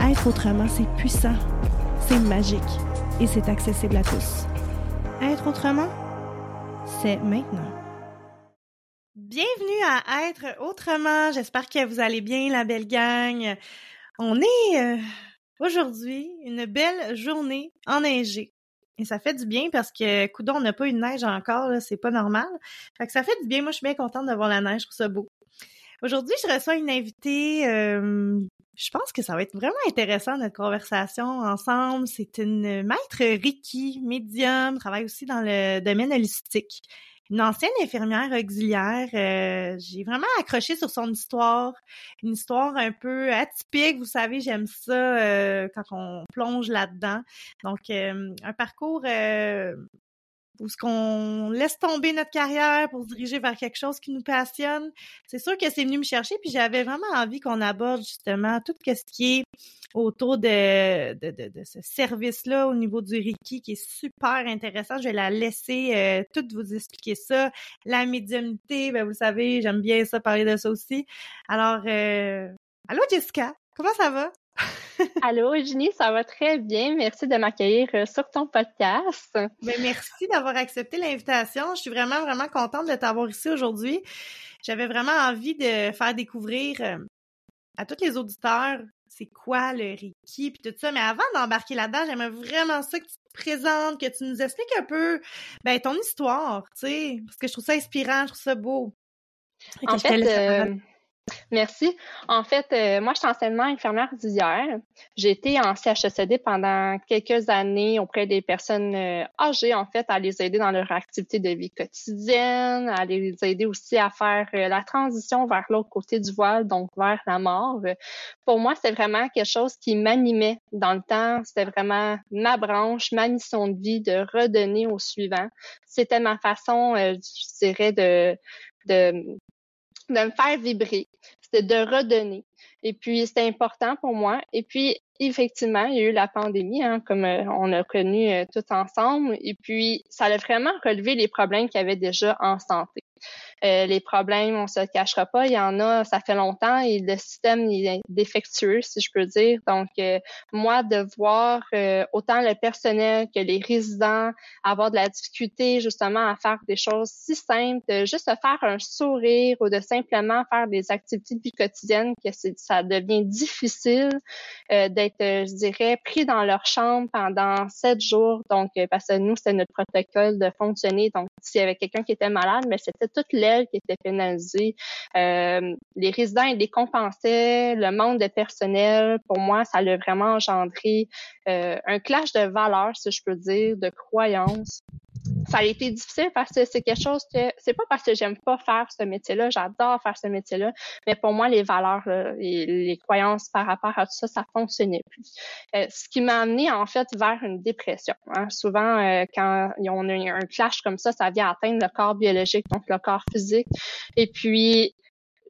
Être autrement, c'est puissant, c'est magique et c'est accessible à tous. Être autrement, c'est maintenant. Bienvenue à Être autrement. J'espère que vous allez bien, la belle gang. On est euh, aujourd'hui une belle journée enneigée. Et ça fait du bien parce que, coudon, on n'a pas eu de neige encore, c'est pas normal. Fait que ça fait du bien. Moi, je suis bien contente d'avoir la neige, je trouve ça beau. Aujourd'hui, je reçois une invitée. Euh, je pense que ça va être vraiment intéressant notre conversation ensemble. C'est une maître Reiki, médium, travaille aussi dans le domaine holistique. Une ancienne infirmière auxiliaire. Euh, j'ai vraiment accroché sur son histoire. Une histoire un peu atypique. Vous savez, j'aime ça euh, quand on plonge là-dedans. Donc, un parcours ou ce qu'on laisse tomber notre carrière pour se diriger vers quelque chose qui nous passionne. C'est sûr que c'est venu me chercher, puis j'avais vraiment envie qu'on aborde justement tout ce qui est autour de, ce service-là au niveau du Reiki qui est super intéressant. Je vais la laisser euh, vous expliquer ça. La médiumnité, ben vous savez, j'aime bien ça, parler de ça aussi. Alors, euh... allô Jessica, comment ça va? Allô, Eugénie, ça va très bien. Merci de m'accueillir euh, sur ton podcast. Ben, merci d'avoir accepté l'invitation. Je suis vraiment, vraiment contente de t'avoir ici aujourd'hui. J'avais vraiment envie de faire découvrir euh, à tous les auditeurs c'est quoi le Reiki puis tout ça. Mais avant d'embarquer là-dedans, j'aimerais vraiment ça que tu te présentes, que tu nous expliques un peu ben, ton histoire, tu sais, parce que je trouve ça inspirant, je trouve ça beau. En fait, Merci. En fait, euh, moi, je suis anciennement infirmière d'hier. J'ai été en CHSCD pendant quelques années auprès des personnes euh, âgées, en fait, à les aider dans leur activité de vie quotidienne, à les aider aussi à faire euh, la transition vers l'autre côté du voile, donc vers la mort. Pour moi, c'est vraiment quelque chose qui m'animait dans le temps. C'était vraiment ma branche, ma mission de vie de redonner au suivant. C'était ma façon, je dirais, de de me faire vibrer, c'était de redonner. Et puis, c'était important pour moi. Et puis, effectivement, il y a eu la pandémie, hein, comme euh, on a connu euh, tout ensemble. Et puis, ça a vraiment relevé les problèmes qu'il y avait déjà en santé. Euh, les problèmes, on se cachera pas, il y en a, ça fait longtemps et le système est défectueux, si je peux dire. Donc, euh, moi, de voir euh, autant le personnel que les résidents avoir de la difficulté justement à faire des choses si simples, de juste faire un sourire ou de simplement faire des activités de vie quotidienne, que ça devient difficile d'être, je dirais, pris dans leur chambre pendant sept jours. Donc, parce que nous, c'était notre protocole de fonctionner. Donc, s'il y avait quelqu'un qui était malade, mais c'était toute qui était pénalisé. Euh, les résidents ils décompensaient, le manque de personnel. Pour moi, ça a vraiment engendré euh, un clash de valeurs, si je peux dire, de croyances ça a été difficile parce que c'est quelque chose que c'est pas parce que j'aime pas faire ce métier-là, j'adore faire ce métier-là, mais pour moi les valeurs et les croyances par rapport à tout ça, ça fonctionnait plus. Euh, ce qui m'a amené en fait vers une dépression. Hein. Souvent euh, quand on a un clash comme ça, ça vient atteindre le corps biologique, donc le corps physique, et puis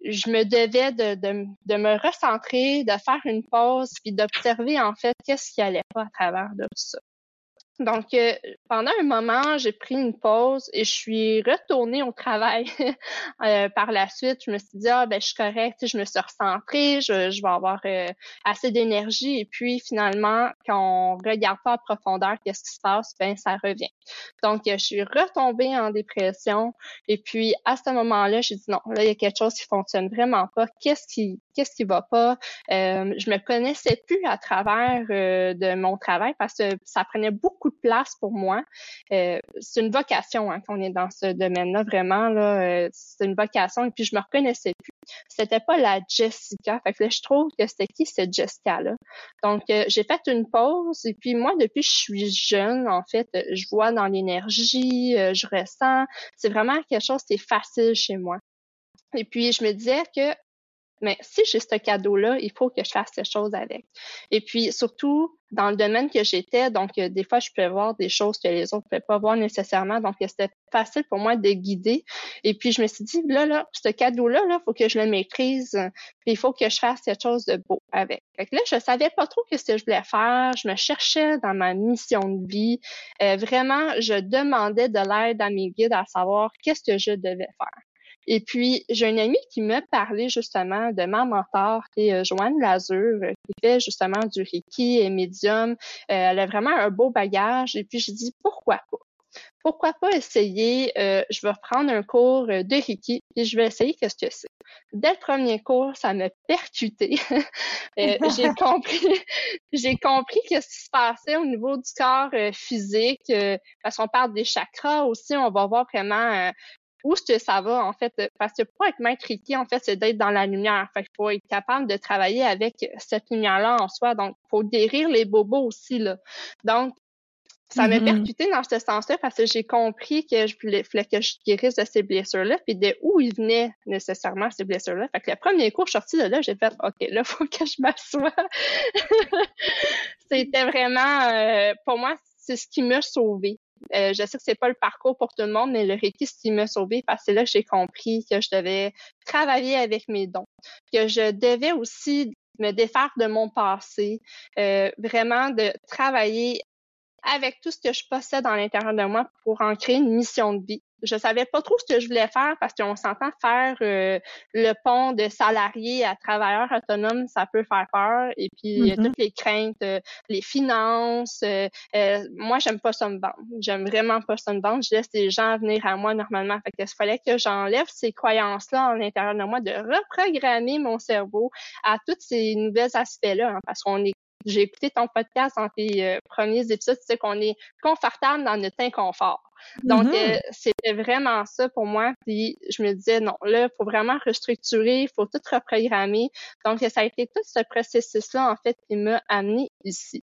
je me devais de, de, de, me recentrer, de faire une pause, puis d'observer en fait qu'est-ce qui allait pas à travers de tout ça. Donc, euh, pendant un moment, j'ai pris une pause et je suis retournée au travail. euh, par la suite, je me suis dit, ah, ben, je suis correcte, je me suis recentrée, je, je vais avoir euh, assez d'énergie. Et puis, finalement, quand on regarde pas en profondeur qu'est-ce qui se passe, ben, ça revient. Donc, je suis retombée en dépression. Et puis, à ce moment-là, j'ai dit, non, là, il y a quelque chose qui fonctionne vraiment pas. Qu'est-ce qui, qu'est-ce qui va pas? Euh, je me connaissais plus à travers de mon travail parce que ça prenait beaucoup de place pour moi. Euh, c'est une vocation hein, qu'on est dans ce domaine-là, vraiment. Là, euh, c'est une vocation et puis je me reconnaissais plus. C'était pas la Jessica. Fait que là, je trouve que c'était qui cette Jessica-là? Donc, euh, j'ai fait une pause et puis moi, depuis que je suis jeune, en fait, je vois dans l'énergie, je ressens. C'est vraiment quelque chose qui est facile chez moi. Et puis, je me disais que mais si j'ai ce cadeau-là, il faut que je fasse quelque chose avec. Et puis, surtout, dans le domaine que j'étais, donc euh, des fois, je pouvais voir des choses que les autres ne pouvaient pas voir nécessairement. Donc, c'était facile pour moi de guider. Et puis, je me suis dit, là, là, ce cadeau-là, il faut que je le maîtrise. Puis, il faut que je fasse quelque chose de beau avec. Fait là, je savais pas trop ce que je voulais faire. Je me cherchais dans ma mission de vie. Euh, vraiment, je demandais de l'aide à mes guides à savoir qu'est-ce que je devais faire. Et puis, j'ai une amie qui m'a parlé justement de ma mentor, qui est euh, Joanne Lazure, euh, qui fait justement du Reiki et médium. Euh, elle a vraiment un beau bagage. Et puis, je dis, pourquoi pas? Pourquoi pas essayer, je vais prendre un cours de Reiki et je vais essayer qu'est-ce que c'est. Dès le premier cours, ça m'a percuté. j'ai compris, j'ai compris qu'est-ce qui se passait au niveau du corps physique. parce qu'on parle des chakras aussi, on va voir vraiment où est-ce que ça va, en fait, parce que pour être maître Reiki, en fait, c'est d'être dans la lumière. Fait qu'il faut être capable de travailler avec cette lumière-là en soi. Donc, il faut guérir les bobos aussi, là. Donc, ça m'a mm-hmm. percuté dans ce sens-là parce que j'ai compris que je voulais, que je guérisse de ces blessures-là, puis de où ils venaient nécessairement ces blessures-là. Fait que le premier cours, je suis sortie de là, j'ai fait OK, là, il faut que je m'assoie. C'était vraiment euh, pour moi, c'est ce qui m'a sauvée. Euh, je sais que c'est pas le parcours pour tout le monde, mais le Reiki, ce qui m'a sauvé parce que c'est là que j'ai compris que je devais travailler avec mes dons, que je devais aussi me défaire de mon passé, euh, vraiment de travailler avec tout ce que je possède dans l'intérieur de moi pour en créer une mission de vie je savais pas trop ce que je voulais faire parce qu'on s'entend faire euh, le pont de salarié à travailleur autonome, ça peut faire peur. Et puis il y a mm-hmm. toutes les craintes, euh, les finances. Euh, moi, j'aime pas ça me vendre. J'aime vraiment pas ça me vendre. Je laisse les gens venir à moi normalement. Fait que fallait que j'enlève ces croyances-là en l'intérieur de moi, de reprogrammer mon cerveau à tous ces nouveaux aspects-là, hein, parce qu'on est j'ai écouté ton podcast dans tes premiers épisodes, tu sais qu'on est confortable dans notre inconfort. Donc, mm-hmm. euh, c'était vraiment ça pour moi. Puis, je me disais, non, là, il faut vraiment restructurer, il faut tout reprogrammer. Donc, ça a été tout ce processus-là, en fait, qui m'a amené ici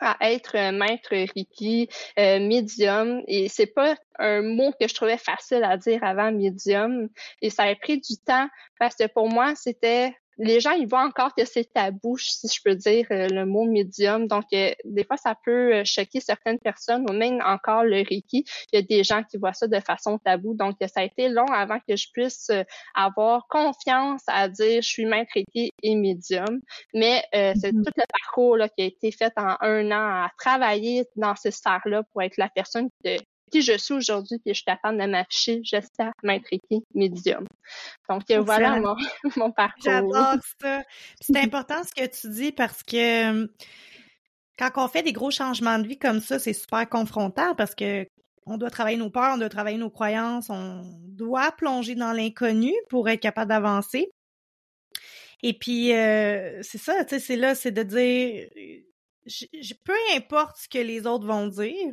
à être maître Reiki, euh, médium. Et c'est pas un mot que je trouvais facile à dire avant médium. Et ça a pris du temps parce que pour moi, c'était les gens ils voient encore que c'est tabou, si je peux dire euh, le mot médium. Donc, euh, des fois, ça peut euh, choquer certaines personnes, ou même encore le Reiki. Il y a des gens qui voient ça de façon tabou. Donc, ça a été long avant que je puisse avoir confiance à dire je suis maître Reiki et médium. Mais c'est mm-hmm. tout le parcours là, qui a été fait en un an à travailler dans ces sphères-là pour être la personne qui qui je suis aujourd'hui, puis je suis capable de m'afficher j'espère maître médium. Donc euh, voilà mon, mon parcours. J'adore ça. C'est important ce que tu dis parce que quand on fait des gros changements de vie comme ça, c'est super confrontant parce que on doit travailler nos peurs, on doit travailler nos croyances, on doit plonger dans l'inconnu pour être capable d'avancer. Et puis euh, c'est ça, tu sais, c'est là, c'est de dire, peu importe ce que les autres vont dire,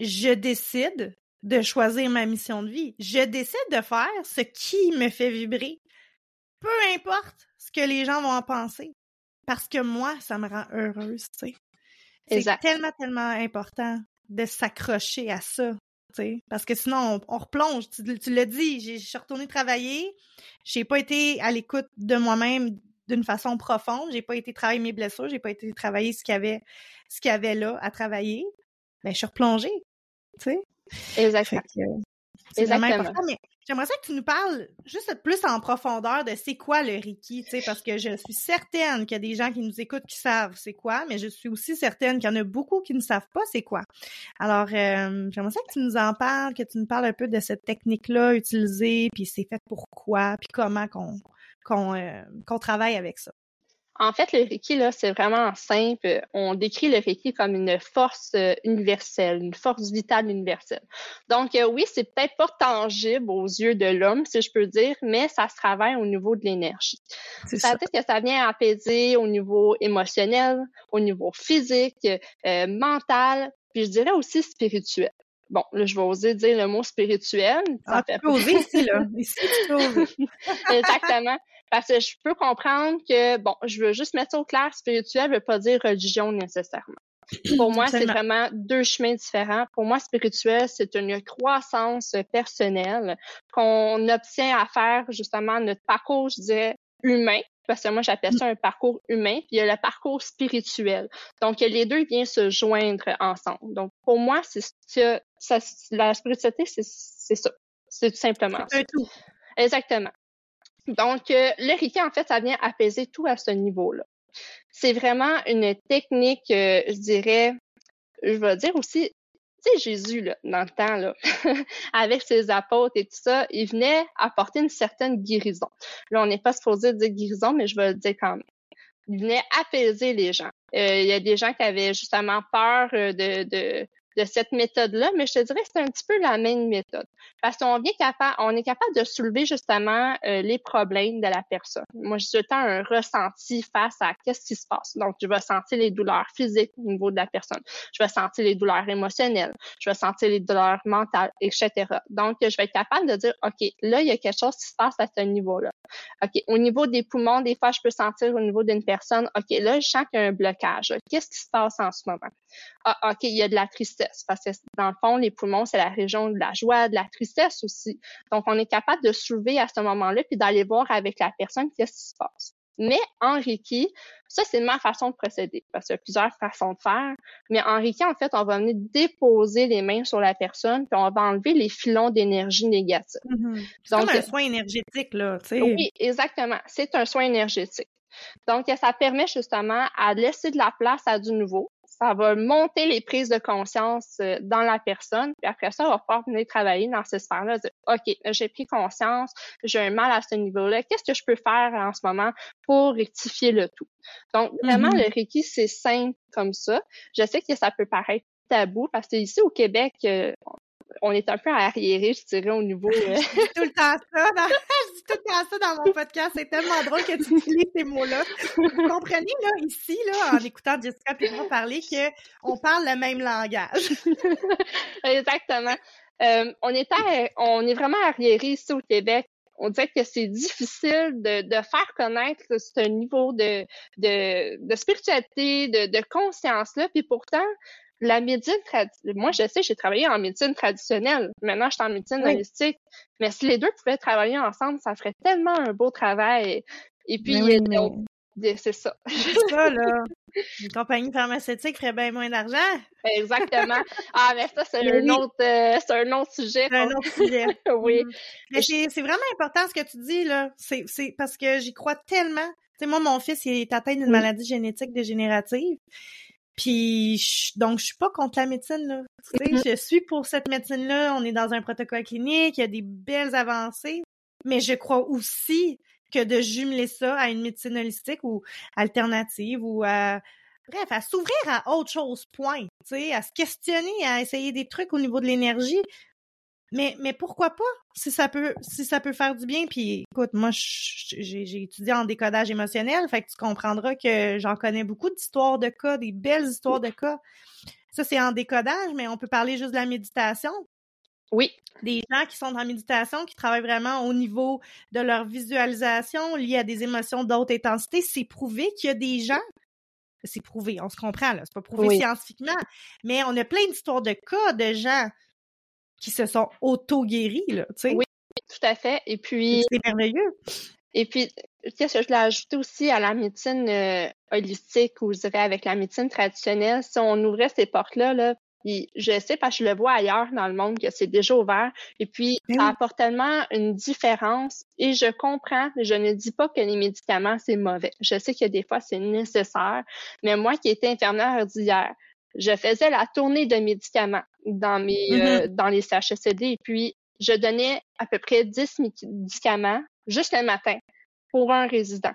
je décide de choisir ma mission de vie. Je décide de faire ce qui me fait vibrer. Peu importe ce que les gens vont en penser. Parce que moi, ça me rend heureuse, tu sais. C'est tellement, tellement important de s'accrocher à ça. Parce que sinon, on, replonge. Tu, tu l'as dit, je suis retournée travailler. J'ai pas été à l'écoute de moi-même d'une façon profonde. J'ai pas été travailler mes blessures. J'ai pas été travailler ce qu'il y avait, ce qu'il y avait là à travailler. Ben, je suis replongée. Tu sais? Exactement. C'est vraiment important. Mais j'aimerais ça que tu nous parles juste plus en profondeur de c'est quoi le Reiki, tu sais, parce que je suis certaine qu'il y a des gens qui nous écoutent qui savent c'est quoi, mais je suis aussi certaine qu'il y en a beaucoup qui ne savent pas c'est quoi. Alors, euh, j'aimerais ça que tu nous en parles, que tu nous parles un peu de cette technique-là utilisée, puis c'est fait pourquoi, puis comment qu'on qu'on euh, qu'on travaille avec ça. En fait, le Reiki, là, c'est vraiment simple. On décrit le Reiki comme une force euh, universelle, une force vitale universelle. Donc, euh, oui, c'est peut-être pas tangible aux yeux de l'homme, si je peux dire, mais ça se travaille au niveau de l'énergie. C'est-à-dire que ça vient apaiser au niveau émotionnel, au niveau physique, euh, mental, puis je dirais aussi spirituel. Bon, là, je vais oser dire le mot spirituel. Ah, tu peux oser ici, là. Ici, tu peux oser. Exactement. Parce que je peux comprendre que, bon, je veux juste mettre ça au clair, spirituel ne veut pas dire religion nécessairement. Pour moi, c'est vraiment deux chemins différents. Pour moi, spirituel, c'est une croissance personnelle qu'on obtient à faire justement notre parcours, je dirais, humain, parce que moi, j'appelle ça un parcours humain, puis il y a le parcours spirituel. Donc, les deux viennent se joindre ensemble. Donc, pour moi, c'est ça, la spiritualité, c'est ça. C'est tout simplement ça. Tout. Exactement. Donc, euh, le Reiki, en fait, ça vient apaiser tout à ce niveau-là. C'est vraiment une technique, euh, je dirais, je vais dire aussi, tu sais, Jésus, là, dans le temps, là, avec ses apôtres et tout ça, il venait apporter une certaine guérison. Là, on n'est pas supposé dire guérison, mais je vais le dire quand même. Il venait apaiser les gens. Euh, il y a des gens qui avaient justement peur de, de, de cette méthode-là, mais je te dirais que c'est un petit peu la même méthode. Parce qu'on vient capable, on est capable de soulever justement euh, les problèmes de la personne. Moi, j'ai tout un ressenti face à qu'est-ce qui se passe. Donc, je vais sentir les douleurs physiques au niveau de la personne. Je vais sentir les douleurs émotionnelles. Je vais sentir les douleurs mentales, etc. Donc, je vais être capable de dire, OK, là, il y a quelque chose qui se passe à ce niveau-là. OK, au niveau des poumons, des fois, je peux sentir au niveau d'une personne, OK, là, je sens qu'il y a un blocage. Qu'est-ce qui se passe en ce moment? Ah, OK, il y a de la tristesse. Parce que dans le fond, les poumons, c'est la région de la joie, de la tristesse aussi. Donc, on est capable de soulever à ce moment-là puis d'aller voir avec la personne qu'est-ce qui se passe. Mais en Reiki, ça, c'est ma façon de procéder, parce qu'il y a plusieurs façons de faire. Mais en Reiki, en fait, on va venir déposer les mains sur la personne, puis on va enlever les filons d'énergie négative. Mm-hmm. C'est comme un soin énergétique, là, tu sais. Oui, exactement. C'est un soin énergétique. Donc, ça permet justement à laisser de la place à du nouveau, ça va monter les prises de conscience euh, dans la personne. Puis après ça, on va pouvoir venir travailler dans cette sphère-là. OK, j'ai pris conscience, j'ai un mal à ce niveau-là. Qu'est-ce que je peux faire en ce moment pour rectifier le tout? Donc, vraiment, mm-hmm. le Reiki, c'est simple comme ça. Je sais que ça peut paraître tabou parce que ici au Québec, euh, on est un peu arriéré, je dirais, au niveau. Euh... je dis tout le temps ça. Dans... je dis tout le temps ça dans mon podcast. C'est tellement drôle que tu utilises ces mots-là. Vous comprenez, là, ici, là, en écoutant Jessica et moi parler, qu'on parle le même langage. Exactement. Euh, on, est on est vraiment arriéré ici au Québec. On dirait que c'est difficile de, de, faire connaître ce niveau de, de, de spiritualité, de, de conscience-là. Puis pourtant, la médecine moi je sais, j'ai travaillé en médecine traditionnelle. Maintenant, je suis en médecine holistique. Mais si les deux pouvaient travailler ensemble, ça ferait tellement un beau travail. Et puis, c'est ça. C'est ça, là. Une compagnie pharmaceutique ferait bien moins d'argent. Exactement. Ah, mais ça, c'est un, autre, euh, c'est un autre sujet. C'est un autre sujet. oui. Mm. Mais c'est vraiment important ce que tu dis, là. C'est parce que j'y crois tellement. Tu sais, moi, mon fils, il est atteint d'une maladie génétique dégénérative. Puis donc je suis pas contre la médecine là. Mm-hmm. je suis pour cette médecine là, on est dans un protocole clinique, il y a des belles avancées, mais je crois aussi que de jumeler ça à une médecine holistique ou alternative ou à bref, à s'ouvrir à autre chose point, tu sais, à se questionner, à essayer des trucs au niveau de l'énergie. Mais, mais pourquoi pas? Si ça peut si ça peut faire du bien puis écoute moi j'ai étudié en décodage émotionnel fait que tu comprendras que j'en connais beaucoup d'histoires de cas des belles histoires de cas ça c'est en décodage mais on peut parler juste de la méditation Oui. Des gens qui sont dans la méditation, qui travaillent vraiment au niveau de leur visualisation liée à des émotions d'autres intensité. C'est prouvé qu'il y a des gens c'est prouvé, on se comprend, là. C'est pas prouvé scientifiquement. Mais on a plein d'histoires de cas de gens qui se sont auto-guéris, là, tu sais. Oui, tout à fait. Et puis. C'est merveilleux. Et puis, qu'est-ce que je l'ai ajouté aussi à la médecine euh, holistique ou je dirais avec la médecine traditionnelle, si on ouvrait ces portes-là, là, je sais parce que je le vois ailleurs dans le monde que c'est déjà ouvert. Et puis, ben ça apporte tellement une différence. Et je comprends, je ne dis pas que les médicaments, c'est mauvais. Je sais que des fois, c'est nécessaire. Mais moi qui étais infirmière d'hier, je faisais la tournée de médicaments dans mes mm-hmm. euh, dans les CHSCD et puis je donnais à peu près 10 médicaments juste le matin pour un résident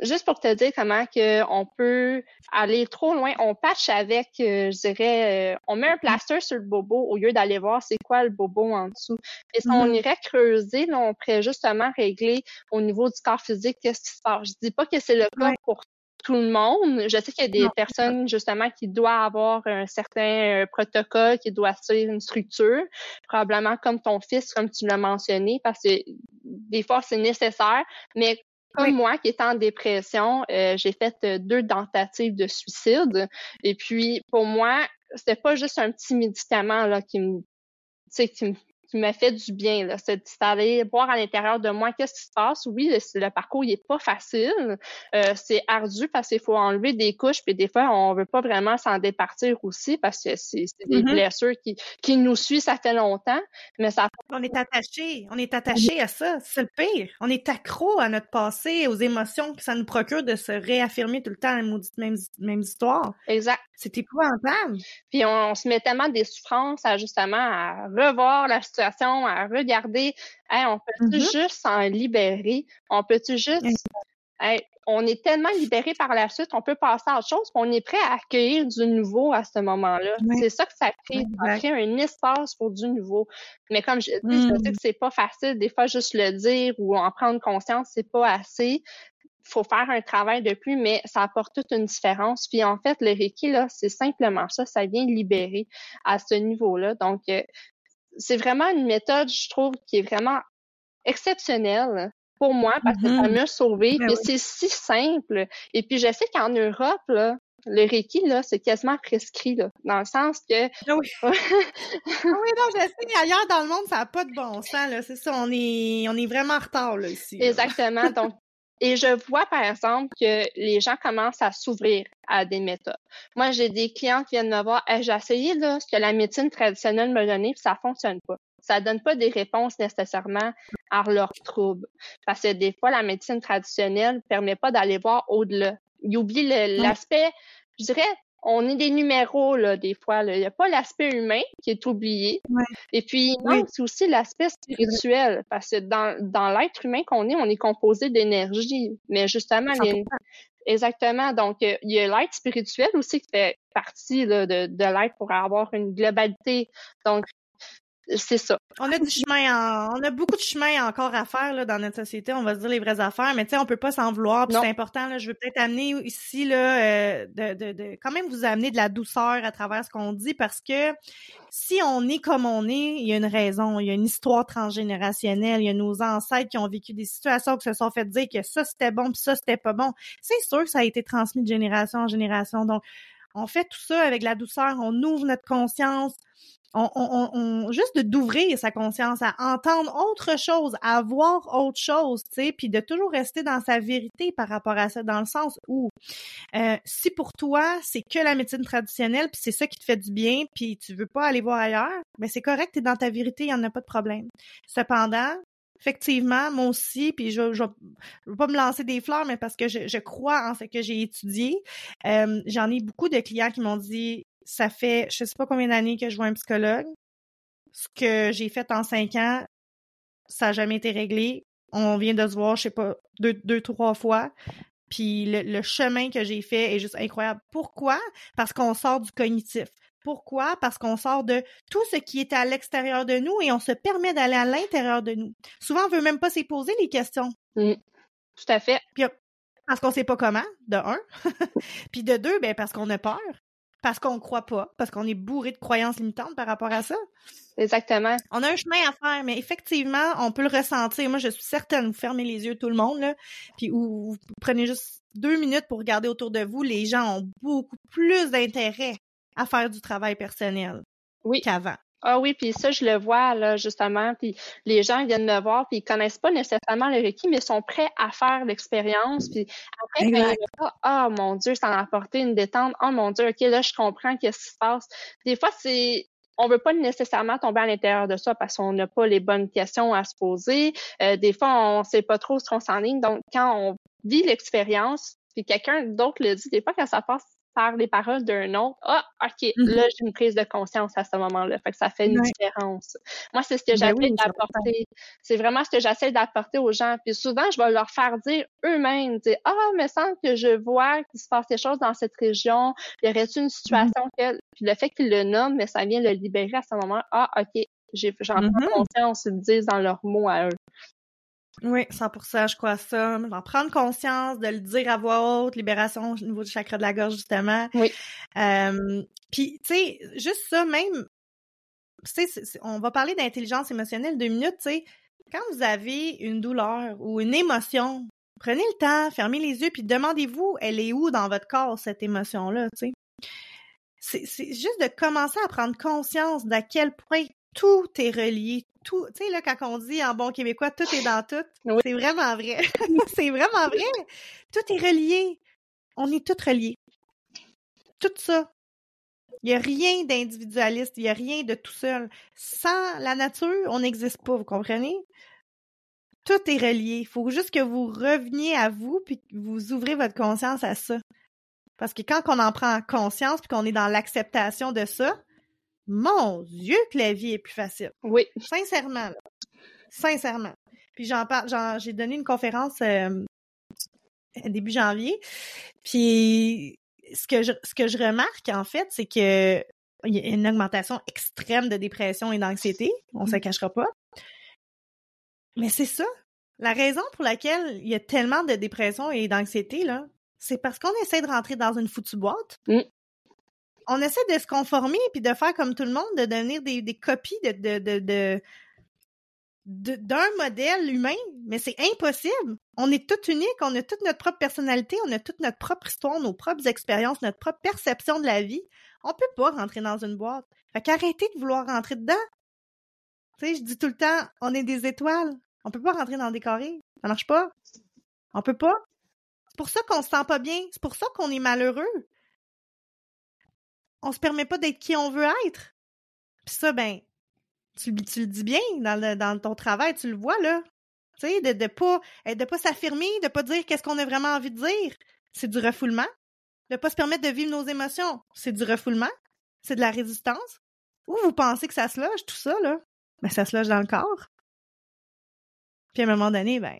juste pour te dire comment que on peut aller trop loin, on patche avec, euh, je dirais, euh, on met un plaster sur le bobo au lieu d'aller voir c'est quoi le bobo en dessous. Et si on mm-hmm. irait creuser, là, on pourrait justement régler au niveau du corps physique qu'est-ce qui se passe. Je dis pas que c'est le cas pour tout le monde. Je sais qu'il y a des personnes justement qui doivent avoir un certain euh, protocole, qui doivent suivre une structure, probablement comme ton fils, comme tu l'as mentionné, parce que des fois c'est nécessaire, mais comme moi qui est en dépression, euh, j'ai fait euh, deux tentatives de suicide. Et puis, pour moi, c'était pas juste un petit médicament là qui me, qui me qui m'a fait du bien. Là. C'est d'aller voir à l'intérieur de moi qu'est-ce qui se passe? Oui, le, le parcours il est pas facile. Euh, c'est ardu parce qu'il faut enlever des couches, puis des fois, on veut pas vraiment s'en départir aussi parce que c'est des mm-hmm. blessures qui, qui nous suivent, ça fait longtemps. Mais ça On est attaché. On est attaché à ça. C'est le pire. On est accro à notre passé, aux émotions que ça nous procure de se réaffirmer tout le temps les mêmes, mêmes histoires. Exact. C'est épouvantable. Puis on, se met tellement des souffrances à justement à revoir la situation, à regarder, on peut-tu mm-hmm. juste s'en libérer? On peut-tu juste on est tellement libéré par la suite, on peut passer à autre chose, on est prêt à accueillir du nouveau à ce moment-là. C'est ça que ça crée, ça crée un espace pour du nouveau. Mais comme je, dis, je sais mm. que c'est pas facile, des fois juste le dire ou en prendre conscience, c'est pas assez faut faire un travail de plus, mais ça apporte toute une différence. Puis en fait, le Reiki, là, c'est simplement ça, ça vient libérer à ce niveau-là. Donc, euh, c'est vraiment une méthode, je trouve, qui est vraiment exceptionnelle pour moi parce que ça mm-hmm. m'a sauvé. Ben c'est si simple. Et puis je sais qu'en Europe, là, le Reiki, là, c'est quasiment prescrit, là, dans le sens que... Ah oui. ah oui, non, je sais, ailleurs dans le monde, ça n'a pas de bon sens, là. C'est ça, on est, on est vraiment en retard, là, ici. Exactement. Donc, et je vois, par exemple, que les gens commencent à s'ouvrir à des méthodes. Moi, j'ai des clients qui viennent me voir, j'ai essayé là, ce que la médecine traditionnelle me donnait, puis ça fonctionne pas. Ça donne pas des réponses nécessairement à leurs troubles. Parce que des fois, la médecine traditionnelle permet pas d'aller voir au-delà. Il oublie l'aspect, je dirais, on est des numéros, là, des fois. Il n'y a pas l'aspect humain qui est oublié. Et puis, c'est aussi l'aspect spirituel. Parce que dans, dans l'être humain qu'on est, on est composé d'énergie. Mais justement, Exactement. Donc, il y a l'être spirituel aussi qui fait partie de, de l'être pour avoir une globalité. Donc, c'est ça. On a du chemin, on a beaucoup de chemin encore à faire là, dans notre société. On va se dire les vraies affaires, mais tu sais, on peut pas s'en vouloir. C'est important. Là, je veux peut-être amener ici là, euh, de, de, de, quand même vous amener de la douceur à travers ce qu'on dit, parce que si on est comme on est, il y a une raison, il y a une histoire transgénérationnelle, il y a nos ancêtres qui ont vécu des situations qui se sont fait dire que ça c'était bon puis ça c'était pas bon. C'est sûr que ça a été transmis de génération en génération. Donc on fait tout ça avec la douceur, on ouvre notre conscience, juste d'ouvrir sa conscience à entendre autre chose, à voir autre chose, tu sais, puis de toujours rester dans sa vérité par rapport à ça, dans le sens où euh, si pour toi c'est que la médecine traditionnelle, puis c'est ça qui te fait du bien, puis tu veux pas aller voir ailleurs, ben c'est correct, t'es dans ta vérité, il y en a pas de problème. Cependant, Effectivement, moi aussi, puis je, je, veux pas me lancer des fleurs, mais parce que je, je crois en ce que j'ai étudié. Euh, J'en ai beaucoup de clients qui m'ont dit ça fait je sais pas combien d'années que je vois un psychologue. Ce que j'ai fait en cinq ans, ça n'a jamais été réglé. On vient de se voir, je sais pas, deux, deux trois fois. Puis le, chemin que j'ai fait est juste incroyable. Pourquoi? Parce qu'on sort du cognitif. Pourquoi? Parce qu'on sort de tout ce qui est à l'extérieur de nous et on se permet d'aller à l'intérieur de nous. Souvent, on veut même pas s'y poser les questions. Mmh. Tout à fait. Puis, parce qu'on sait pas comment, de un. Puis de deux, ben parce qu'on a peur. Parce qu'on croit pas, parce qu'on est bourré de croyances limitantes par rapport à ça. Exactement. On a un chemin à faire, mais effectivement, on peut le ressentir. Moi, je suis certaine, vous fermez les yeux tout le monde, là, puis ou, vous prenez juste deux minutes pour regarder autour de vous. Les gens ont beaucoup plus d'intérêt à faire du travail personnel oui. qu'avant. Ah oui, puis ça, je le vois, là, justement, puis les gens viennent me voir, puis ils connaissent pas nécessairement le Reiki, mais sont prêts à faire l'expérience, puis après, quand ah, mon Dieu, ça a apporté une détente, oh mon Dieu, OK, là, je comprends qu'est-ce qui se passe. Des fois, c'est on veut pas nécessairement tomber à l'intérieur de ça parce qu'on n'a pas les bonnes questions à se poser. Euh, des fois, on sait pas trop ce qu'on s'enligne. Donc, quand on vit l'expérience, puis quelqu'un d'autre le dit, des fois, quand ça passe par les paroles d'un autre, ah, OK, mm-hmm. là, j'ai une prise de conscience à ce moment-là. Fait que ça fait une différence. Moi, c'est ce que ben j'essaie d'apporter. C'est vraiment ce que j'essaie d'apporter aux gens. Puis souvent, je vais leur faire dire eux-mêmes, dire, ah, il me semble que je vois qu'il se passe des choses dans cette région. Y aurait-il une situation mm-hmm. que, puis le fait qu'ils le nomment, mais ça vient le libérer à ce moment. Ah, OK, j'en prends mm-hmm. conscience, ils le disent dans leurs mots à eux. Oui, 100%, je crois à ça. D'en prendre conscience, de le dire à voix haute, libération au niveau du chakra de la gorge, justement. Oui. Euh, Puis, tu sais, juste ça, même, tu sais, on va parler d'intelligence émotionnelle deux minutes, tu sais. Quand vous avez une douleur ou une émotion, prenez le temps, fermez les yeux, puis demandez-vous, elle est où dans votre corps, cette émotion-là, tu sais? C'est juste de commencer à prendre conscience d'à quel point tout est relié, tout, tu sais, là, quand on dit en bon québécois, tout est dans tout, c'est vraiment vrai. c'est vraiment vrai. Tout est relié. On est tous reliés. Tout ça. Il n'y a rien d'individualiste, il n'y a rien de tout seul. Sans la nature, on n'existe pas, vous comprenez? Tout est relié. Il faut juste que vous reveniez à vous puis que vous ouvrez votre conscience à ça. Parce que quand on en prend conscience puis qu'on est dans l'acceptation de ça, mon Dieu que la vie est plus facile. Oui. Sincèrement. Sincèrement. Puis j'en parle, j'ai donné une conférence euh, début janvier. Puis ce que je, ce que je remarque en fait, c'est que il y a une augmentation extrême de dépression et d'anxiété. On ne se cachera pas. Mais c'est ça. La raison pour laquelle il y a tellement de dépression et d'anxiété, là, c'est parce qu'on essaie de rentrer dans une foutue boîte. Mm on essaie de se conformer puis de faire comme tout le monde, de devenir des, copies d'un modèle humain, mais c'est impossible. On est tout unique, on a toute notre propre personnalité, on a toute notre propre histoire, nos propres expériences, notre propre perception de la vie. On peut pas rentrer dans une boîte. Fait qu'arrêtez de vouloir rentrer dedans. Tu sais, je dis tout le temps, on est des étoiles. On peut pas rentrer dans des carrés. Ça marche pas. On peut pas. C'est pour ça qu'on se sent pas bien. C'est pour ça qu'on est malheureux on se permet pas d'être qui on veut être. Puis ça, ben, tu, tu le dis bien dans, dans ton travail, tu le vois, là. Tu sais, de, de pas, de pas s'affirmer, de pas dire qu'est-ce qu'on a vraiment envie de dire. C'est du refoulement. De pas se permettre de vivre nos émotions. C'est du refoulement. C'est de la résistance. Ou vous pensez que ça se loge, tout ça, là? Ben, ça se loge dans le corps. Puis à un moment donné, ben,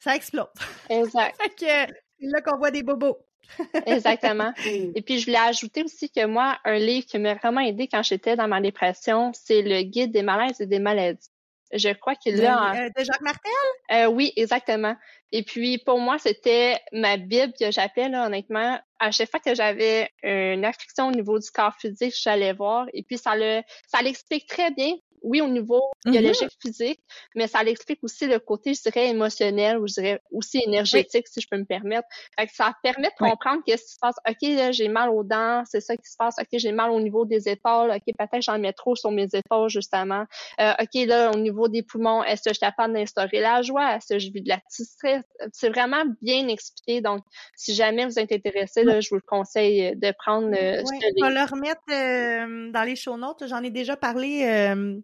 ça explose. Exact. fait que là qu'on voit des bobos. Exactement. Et puis, je voulais ajouter aussi que moi, un livre qui m'a vraiment aidé quand j'étais dans ma dépression, c'est le Guide des malaises et des maladies. Je crois qu'il l'a. Euh, de Jacques Martel? Euh, oui, exactement. Et puis, pour moi, c'était ma Bible que j'appelle, honnêtement. À chaque fois que j'avais une affliction au niveau du corps physique, j'allais voir. Et puis, ça le, ça l'explique très bien oui, au niveau mm-hmm. biologique, physique, mais ça l'explique aussi le côté, je dirais, émotionnel ou je dirais aussi énergétique, si je peux me permettre. Fait que ça permet de comprendre qu'est-ce qui se passe. OK, là, j'ai mal aux dents, c'est ça qui se passe. OK, j'ai mal au niveau des épaules. OK, peut-être j'en mets trop sur mes épaules, justement. Euh, OK, là, au niveau des poumons, est-ce que je suis capable d'instaurer la joie? Est-ce que je vis de la stress? C'est vraiment bien expliqué. Donc, si jamais vous êtes intéressé, là, je vous le conseille de prendre euh, oui, ce On va le remettre euh, dans les show notes. J'en ai déjà parlé euh,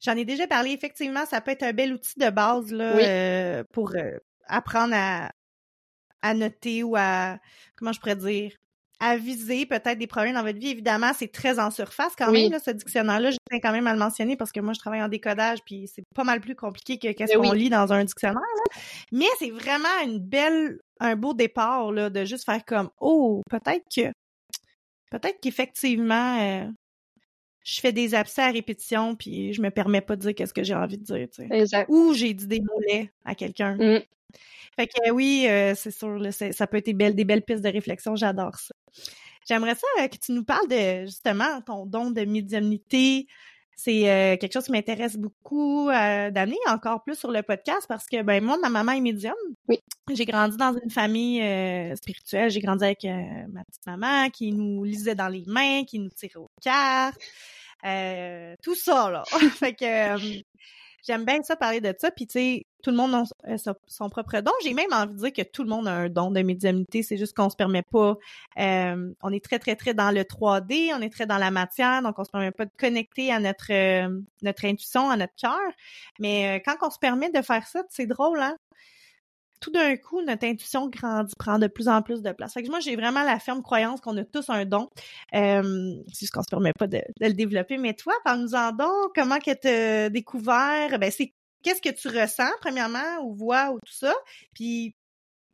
J'en ai déjà parlé. Effectivement, ça peut être un bel outil de base là, euh, pour euh, apprendre à, à noter ou à comment je pourrais dire à viser peut-être des problèmes dans votre vie. Évidemment, c'est très en surface quand même, là, ce dictionnaire-là. Je tiens quand même à le mentionner parce que moi, je travaille en décodage, puis c'est pas mal plus compliqué que qu'est-ce qu'on lit dans un dictionnaire. Mais c'est vraiment une belle, un beau départ là, de juste faire comme Oh, peut-être que peut-être qu'effectivement, euh, je fais des abcès à répétition, puis je me permets pas de dire qu'est-ce que j'ai envie de dire, tu sais. Ou j'ai dit des mots à quelqu'un. Mm. Fait que oui, euh, c'est sûr, ça peut être des belles, des belles pistes de réflexion, j'adore ça. j'aimerais ça que tu nous parles de justement ton don de médiumnité, c'est euh, quelque chose qui m'intéresse beaucoup euh, d'amener encore plus sur le podcast parce que ben moi ma maman est médium. Oui. J'ai grandi dans une famille euh, spirituelle, j'ai grandi avec ma petite maman qui nous lisait dans les mains, qui nous tirait aux cartes. Tout ça là. fait que j'aime bien ça parler de ça puis tu sais tout le monde a euh, son propre don. J'ai même envie de dire que tout le monde a un don de médiumnité. C'est juste qu'on se permet pas. Euh, on est très très très dans le 3D. On est très dans la matière, donc on se permet pas de connecter à notre euh, notre intuition, à notre cœur. Mais quand on se permet de faire ça, c'est drôle, hein tout d'un coup, notre intuition grandit, prend de plus en plus de place. Fait moi, j'ai vraiment la ferme croyance qu'on a tous un don. Euh, c'est juste qu'on se permet pas de, le développer. Mais toi, parle-nous-en donc, comment que tu as découvert? Ben, c'est qu'est-ce que tu ressens, premièrement, ou vois, ou tout ça? Puis,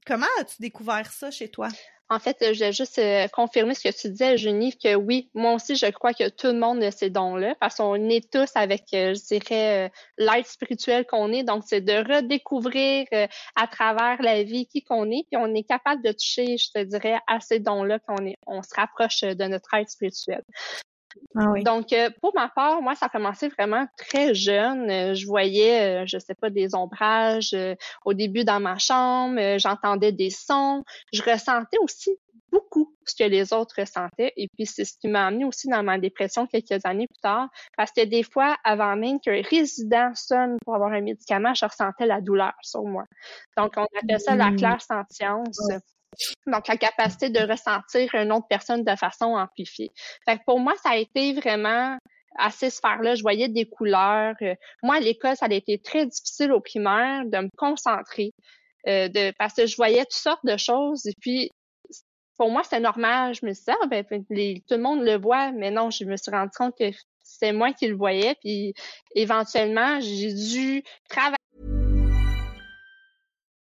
comment as-tu découvert ça chez toi? En fait, je vais juste euh, confirmer ce que tu disais, Geneviève, que oui, moi aussi, je crois que tout le monde a ces dons-là, parce qu'on est tous avec, euh, je dirais, euh, l'aide spirituelle qu'on est. Donc, c'est de redécouvrir à travers la vie qui qu'on est, puis on est capable de toucher, je te dirais, à ces dons-là qu'on est, on se rapproche de notre aide spirituelle. Ah Donc, euh, pour ma part, moi, ça a commencé vraiment très jeune. Euh, je voyais, euh, je sais pas, des ombrages au début dans ma chambre. J'entendais des sons. Je ressentais aussi beaucoup ce que les autres ressentaient. Et puis, c'est ce qui m'a amené aussi dans ma dépression quelques années plus tard. Parce que des fois, avant même qu'un résident sonne pour avoir un médicament, je ressentais la douleur sur moi. Donc, on appelle ça la mmh. claire sentience. Donc, la capacité de ressentir une autre personne de façon amplifiée. Fait pour moi, ça a été vraiment à ces sphères-là, je voyais des couleurs. Euh, moi, à l'école, ça a été très difficile au primaire de me concentrer, euh, de, parce que je voyais toutes sortes de choses. Et puis, pour moi, c'est normal. Je me dit, ah, ben, tout le monde le voit, mais non, je me suis rendu compte que c'est moi qui le voyais. Puis, éventuellement, j'ai dû travailler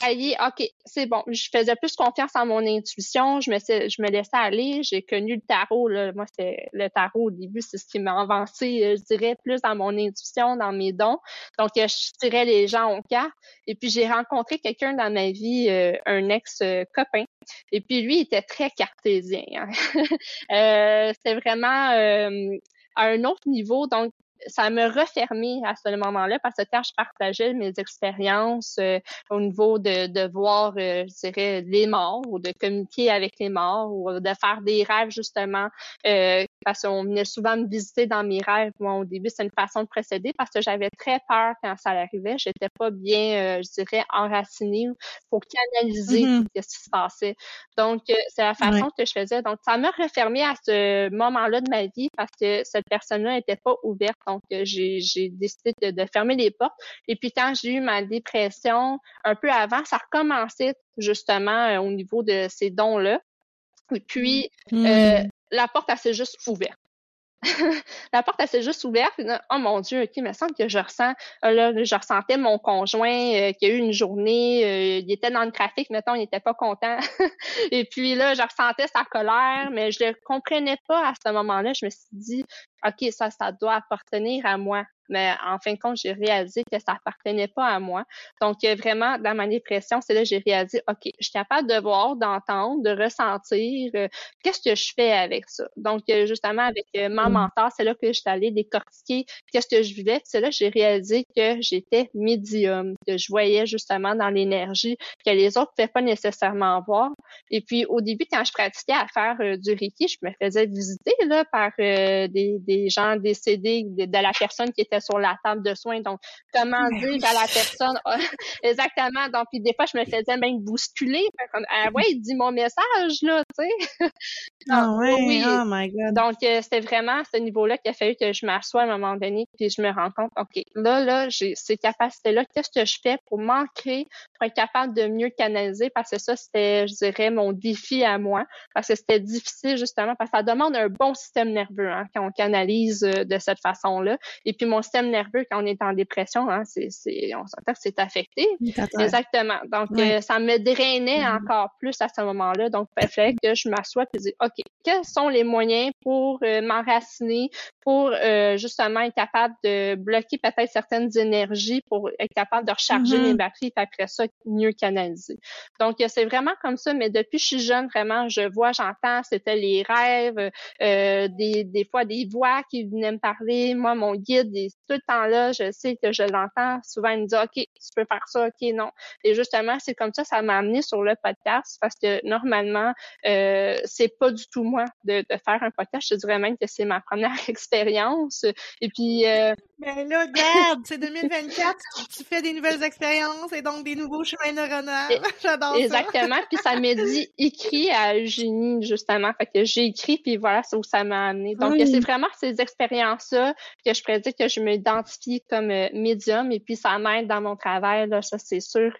OK, c'est bon. Je faisais plus confiance en mon intuition. Je me, laissais aller. J'ai connu le tarot. Là. Moi, c'est le tarot au début, c'est ce qui m'a avancé, euh, je dirais, plus dans mon intuition, dans mes dons. Donc, euh, je tirais les gens au cas. Et puis, j'ai rencontré quelqu'un dans ma vie, euh, un ex-copain. Et puis, lui, il était très cartésien. Hein. euh, c'est vraiment à un autre niveau. Donc, ça me refermé à ce moment-là parce que quand je partageais mes expériences euh, au niveau de, de voir, euh, je dirais, les morts ou de communiquer avec les morts ou de faire des rêves justement, euh, parce qu'on venait souvent me visiter dans mes rêves. Moi, au début, c'est une façon de procéder parce que j'avais très peur quand ça arrivait. J'étais pas bien, je dirais, enracinée pour canaliser mm-hmm. ce qui se passait. Donc, c'est la façon que je faisais. Donc, ça m'a refermé à ce moment-là de ma vie parce que cette personne-là n'était pas ouverte donc, euh, j'ai décidé de, fermer les portes. Et puis, quand j'ai eu ma dépression, un peu avant, ça recommençait justement euh, au niveau de ces dons-là. Et puis, mmh. euh, la porte, elle s'est juste ouverte. la porte, elle s'est juste ouverte. oh mon Dieu, OK, me semble que je ressens, là, je ressentais mon conjoint qui a eu une journée, il était dans le trafic, mettons, il n'était pas content. et puis là, je ressentais sa colère, mais je ne le comprenais pas à ce moment-là. Je me suis dit, OK, ça, ça doit appartenir à moi. Mais en fin de compte, j'ai réalisé que ça appartenait pas à moi. Donc, vraiment, dans ma dépression, c'est là que j'ai réalisé, OK, je suis capable de voir, d'entendre, de ressentir. Euh, qu'est-ce que je fais avec ça? Donc, euh, justement, avec euh, ma mmh. mentor, c'est là que je suis allée décortiquer qu'est-ce que je vivais. C'est là que j'ai réalisé que j'étais médium, que je voyais justement dans l'énergie que les autres ne pouvaient pas nécessairement voir. Et puis, au début, quand je pratiquais à faire du Reiki, je me faisais visiter là, par des, des gens décédés de, de la personne qui était sur la table de soins. Donc, comment dire à la personne? Exactement. Donc, puis des fois, je me faisais même bousculer. Comme, ah ouais, il dit mon message, là, tu sais. ah ouais, oui. oh my God. Donc, euh, c'était vraiment à ce niveau-là qu'il a fallu que je m'assoie à un moment donné, puis je me rends compte, OK, là, là, j'ai ces capacités-là, qu'est-ce que je fais pour m'ancrer, pour être capable de mieux canaliser, parce que ça, c'était, je dirais, mon défi à moi, parce que c'était difficile, justement, parce que ça demande un bon système nerveux, hein, quand on canalise euh, de cette façon-là. Et puis, mon système nerveux, quand on est en dépression, hein, c'est, on s'entend que c'est affecté. Exactement. Donc, euh, ça me drainait mm-hmm. encore plus à ce moment-là. Donc, il fallait que je m'assoie et dire, OK, quels sont les moyens pour euh, m'enraciner, pour euh, justement être capable de bloquer peut-être certaines énergies, pour être capable de recharger mes mm-hmm. batteries, et après ça, mieux canaliser. Donc, c'est vraiment comme ça, mais depuis que je suis jeune, vraiment, je vois, j'entends, c'était les rêves, des, des fois des voix qui venaient me parler. Moi, mon guide, tout le temps là, je sais que je l'entends. Souvent, me dit, OK, tu peux faire ça, OK, non. Et justement, c'est comme ça, ça m'a amené sur le podcast parce que normalement, euh, c'est pas du tout moi de, de, faire un podcast. Je dirais même que c'est ma première expérience. Et puis. Euh, Mais là, regarde, c'est 2024, tu fais des nouvelles expériences et donc des nouveaux chemins neuronaux. J'adore ça. Exactement. puis ça m'a dit écrit à Eugénie justement. Fait que j'ai écrit puis voilà, c'est où ça m'a amené. Donc c'est vraiment ces expériences-là que je pourrais dire que je m'identifie comme euh, médium et puis ça m'aide dans mon travail. Là, ça c'est sûr.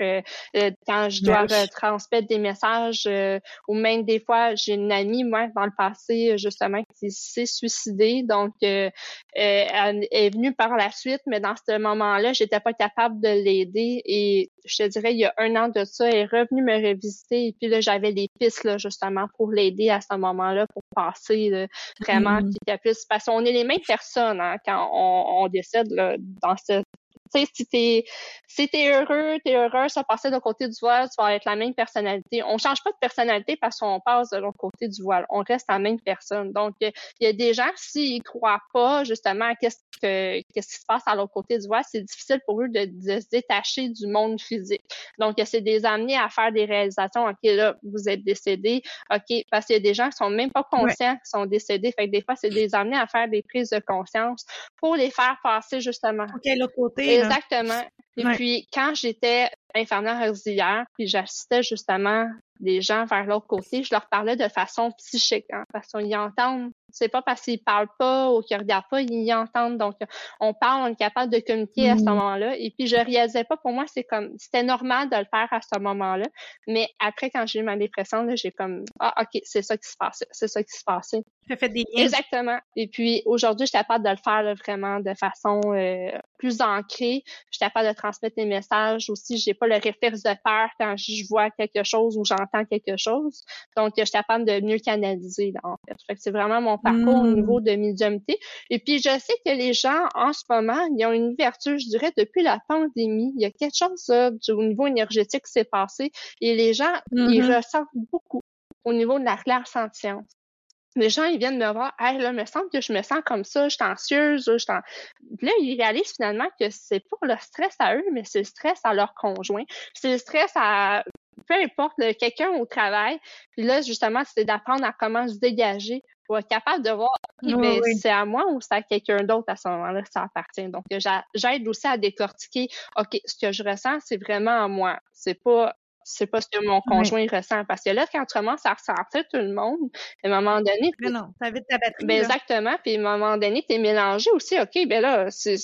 Euh, quand je dois transmettre des messages euh, ou même des fois, j'ai une amie, moi, dans le passé, justement, qui s'est suicidée. Donc, euh, elle est venue par la suite, mais dans ce moment-là, j'étais pas capable de l'aider. Et je te dirais, il y a un an de ça, elle est revenue me revisiter. Et puis là, j'avais des pistes, là, justement, pour l'aider à ce moment-là, pour passer vraiment, mmh. parce qu'on est les mêmes personnes hein, quand on, on décède là, dans ce tu sais, si t'es si t'es heureux, t'es heureux, ça passer de côté du voile, tu vas être la même personnalité. On change pas de personnalité parce qu'on passe de l'autre côté du voile. On reste la même personne. Donc, il y a des gens, s'ils croient pas justement qu'est-ce que qu'est-ce qui se passe à l'autre côté du voile, c'est difficile pour eux de, se détacher du monde physique. Donc, c'est des amener à faire des réalisations. OK, là, vous êtes décédé. OK, parce qu'il y a des gens qui sont même pas conscients qu'ils sont décédés. Fait que des fois, c'est des amener à faire des prises de conscience pour les faire passer justement. OK, l'autre côté. Exactement. Et puis, quand j'étais infirmière auxiliaire, puis j'assistais justement des gens vers l'autre côté, je leur parlais de façon psychique, hein, parce qu'ils entendent c'est pas parce qu'ils parlent pas ou qu'ils regardent pas, ils y entendent. Donc, on parle, on est capable de communiquer à ce mm. moment-là. Et puis, je réalisais pas, pour moi, c'est comme, c'était normal de le faire à ce moment-là. Mais après, quand j'ai eu ma dépression, j'ai comme, ah, OK, c'est ça qui se passait. C'est ça qui se passait. Ça fait des liens. Exactement. Et puis, aujourd'hui, je suis capable de le faire vraiment de façon euh, plus ancrée. Je suis capable de transmettre mes messages aussi. J'ai pas le réflexe de peur quand je vois quelque chose ou j'entends quelque chose. Donc, je suis capable de mieux canaliser, en fait. C'est vraiment mon parcours au hmm. niveau de médiumnité. Et puis, je sais que les gens, en ce moment, ils ont une ouverture, je dirais, depuis la pandémie. Il y a quelque chose au niveau énergétique qui s'est passé et les gens, ils mm-hmm. ressentent beaucoup au niveau de la claire sentience. Les gens, ils viennent me voir, hey, là, me semble que je me sens comme ça, je suis anxieuse, je suis Là, ils réalisent finalement que c'est pas le stress à eux, mais c'est le stress à leur conjoint. C'est le stress à peu importe, quelqu'un au travail. Puis là, justement, c'est d'apprendre à comment se dégager pour être capable de voir ben, c'est à moi ou c'est à quelqu'un d'autre à ce moment-là ça appartient? Donc, j'aide aussi à décortiquer, OK, ce que je ressens, c'est vraiment à moi. C'est pas c'est pas ce que mon conjoint ressent. Parce que là, quand tu commences à ressentir tout le monde, à un moment donné. Mais non, ça vite ta batterie. Ben exactement. Puis à un moment donné, tu es mélangé aussi. OK, ben là, c'est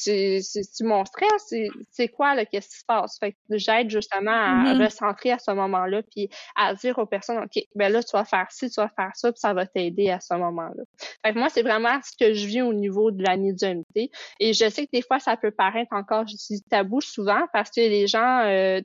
mon stress? C'est quoi, là, qu'est-ce qui se passe? Fait que j'aide justement à mm-hmm. recentrer à ce moment-là, puis à dire aux personnes, OK, ben là, tu vas faire ci, tu vas faire ça, puis ça va t'aider à ce moment-là. Fait que moi, c'est vraiment ce que je vis au niveau de la médiumnité. Et je sais que des fois, ça peut paraître encore, je dis tabou souvent, parce que les gens, euh,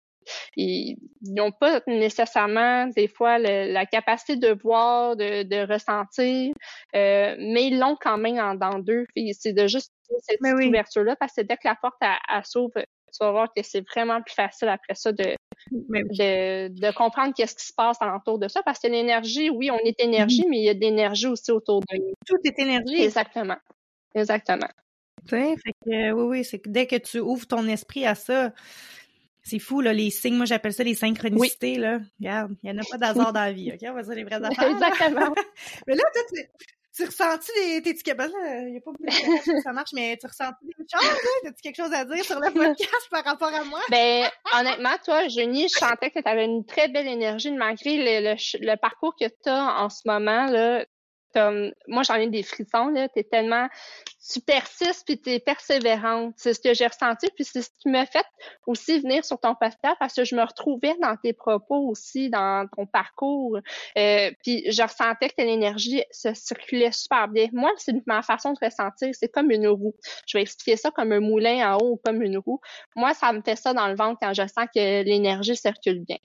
ils n'ont pas nécessairement des fois la capacité de voir, de, ressentir, euh, mais ils l'ont quand même en dans d'eux. C'est de juste cette ouverture-là, parce que dès que la porte s'ouvre, tu vas voir que c'est vraiment plus facile après ça de, de, comprendre qu'est-ce qui se passe autour de ça. Parce que l'énergie, oui, on est énergie, mais il y a de l'énergie aussi autour de nous. Tout est énergie. Exactement. Exactement. fait que, oui, oui, c'est que dès que tu ouvres ton esprit à ça, c'est fou, là, les signes, moi j'appelle ça les synchronicités, là. Regarde, il n'y en a pas d'hasard dans la vie, OK? On va dire les vraies affaires. Exactement. mais là, tu tu ressens-tu des. T'es-tu capable? Il n'y a pas beaucoup de ça marche, mais tu ressens des choses? Hein? As-tu quelque chose à dire sur le podcast par rapport à moi? Ben, honnêtement, toi, Jenny, je sentais que tu avais une très belle énergie malgré le, le parcours que tu as en ce moment. Là, moi, j'en ai des frissons, là. T'es tellement, tu persistes puis t'es persévérante. C'est ce que j'ai ressenti puis c'est ce qui m'a fait aussi venir sur ton podcast parce que je me retrouvais dans tes propos aussi, dans ton parcours. Euh, puis je ressentais que l'énergie se circulait super bien. Moi, c'est ma façon de ressentir. C'est comme une roue. Je vais expliquer ça comme un moulin en haut ou comme une roue. Moi, ça me fait ça dans le ventre quand je sens que l'énergie circule bien.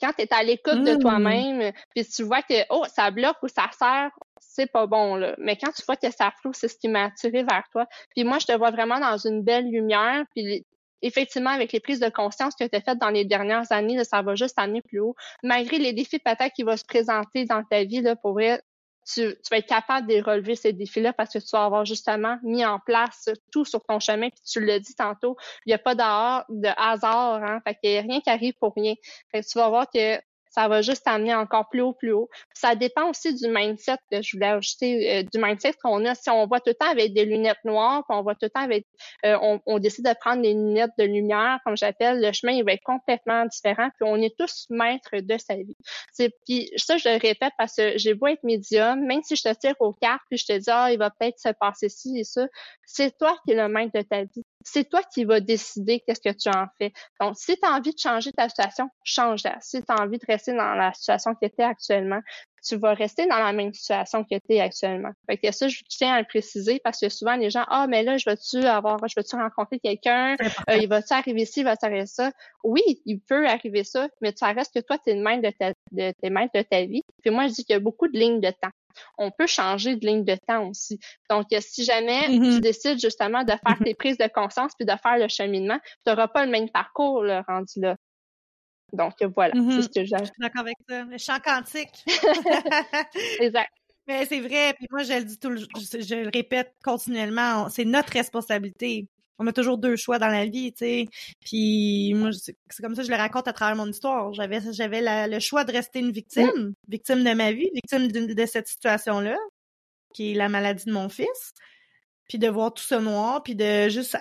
Quand tu es à l'écoute de mmh. toi-même, puis tu vois que oh, ça bloque ou ça sert, c'est pas bon là. Mais quand tu vois que ça floue, c'est ce qui m'a attiré vers toi. Puis moi, je te vois vraiment dans une belle lumière. Puis effectivement, avec les prises de conscience que tu as faites dans les dernières années, ça va juste amener plus haut. Malgré les défis peut-être qui vont se présenter dans ta vie, là, pour vrai, tu, vas être capable de relever ces défis-là parce que tu vas avoir justement mis en place tout sur ton chemin. Puis tu l'as dit tantôt, il n'y a pas de hasard, hein. Fait qu'il n'y a rien qui arrive pour rien. Fait que tu vas voir que ça va juste amener encore plus haut, plus haut. Ça dépend aussi du mindset que je voulais ajouter, euh, du mindset qu'on a. Si on voit tout le temps avec des lunettes noires, puis on voit tout le temps avec, euh, on, on, décide de prendre des lunettes de lumière, comme j'appelle, le chemin il va être complètement différent. Puis on est tous maîtres de sa vie. Puis ça, je le répète parce que j'ai beau être médium, même si je te tire aux cartes, puis je te dis ah il va peut-être se passer ci et ça, c'est toi qui es le maître de ta vie c'est toi qui vas décider qu'est-ce que tu en fais. Donc, si tu as envie de changer ta situation, change-la. Si tu as envie de rester dans la situation que tu es actuellement, tu vas rester dans la même situation que tu es actuellement. Fait que ça, je tiens à le préciser parce que souvent les gens, ah, mais là, je veux-tu avoir, je veux-tu rencontrer quelqu'un, euh, il va-tu arriver ci, il va-tu arriver ça. Oui, il peut arriver ça, mais ça reste que toi, tu es le maître de ta, de, maître de ta vie. Puis moi, je dis qu'il y a beaucoup de lignes de temps on peut changer de ligne de temps aussi. Donc, si jamais mm-hmm. tu décides justement de faire mm-hmm. tes prises de conscience puis de faire le cheminement, tu n'auras pas le même parcours le rendu là. Donc, voilà, c'est mm-hmm. ce que j'ai. Je suis d'accord avec ça. Le chant quantique. exact. Mais c'est vrai, puis moi je le dis tout le, je, je le répète continuellement, c'est notre responsabilité on a toujours deux choix dans la vie, tu sais. Puis moi, c'est comme ça que je le raconte à travers mon histoire. J'avais j'avais le choix de rester une victime, victime de ma vie, victime de, cette situation-là, qui est la maladie de mon fils, puis de voir tout ça noir, puis de juste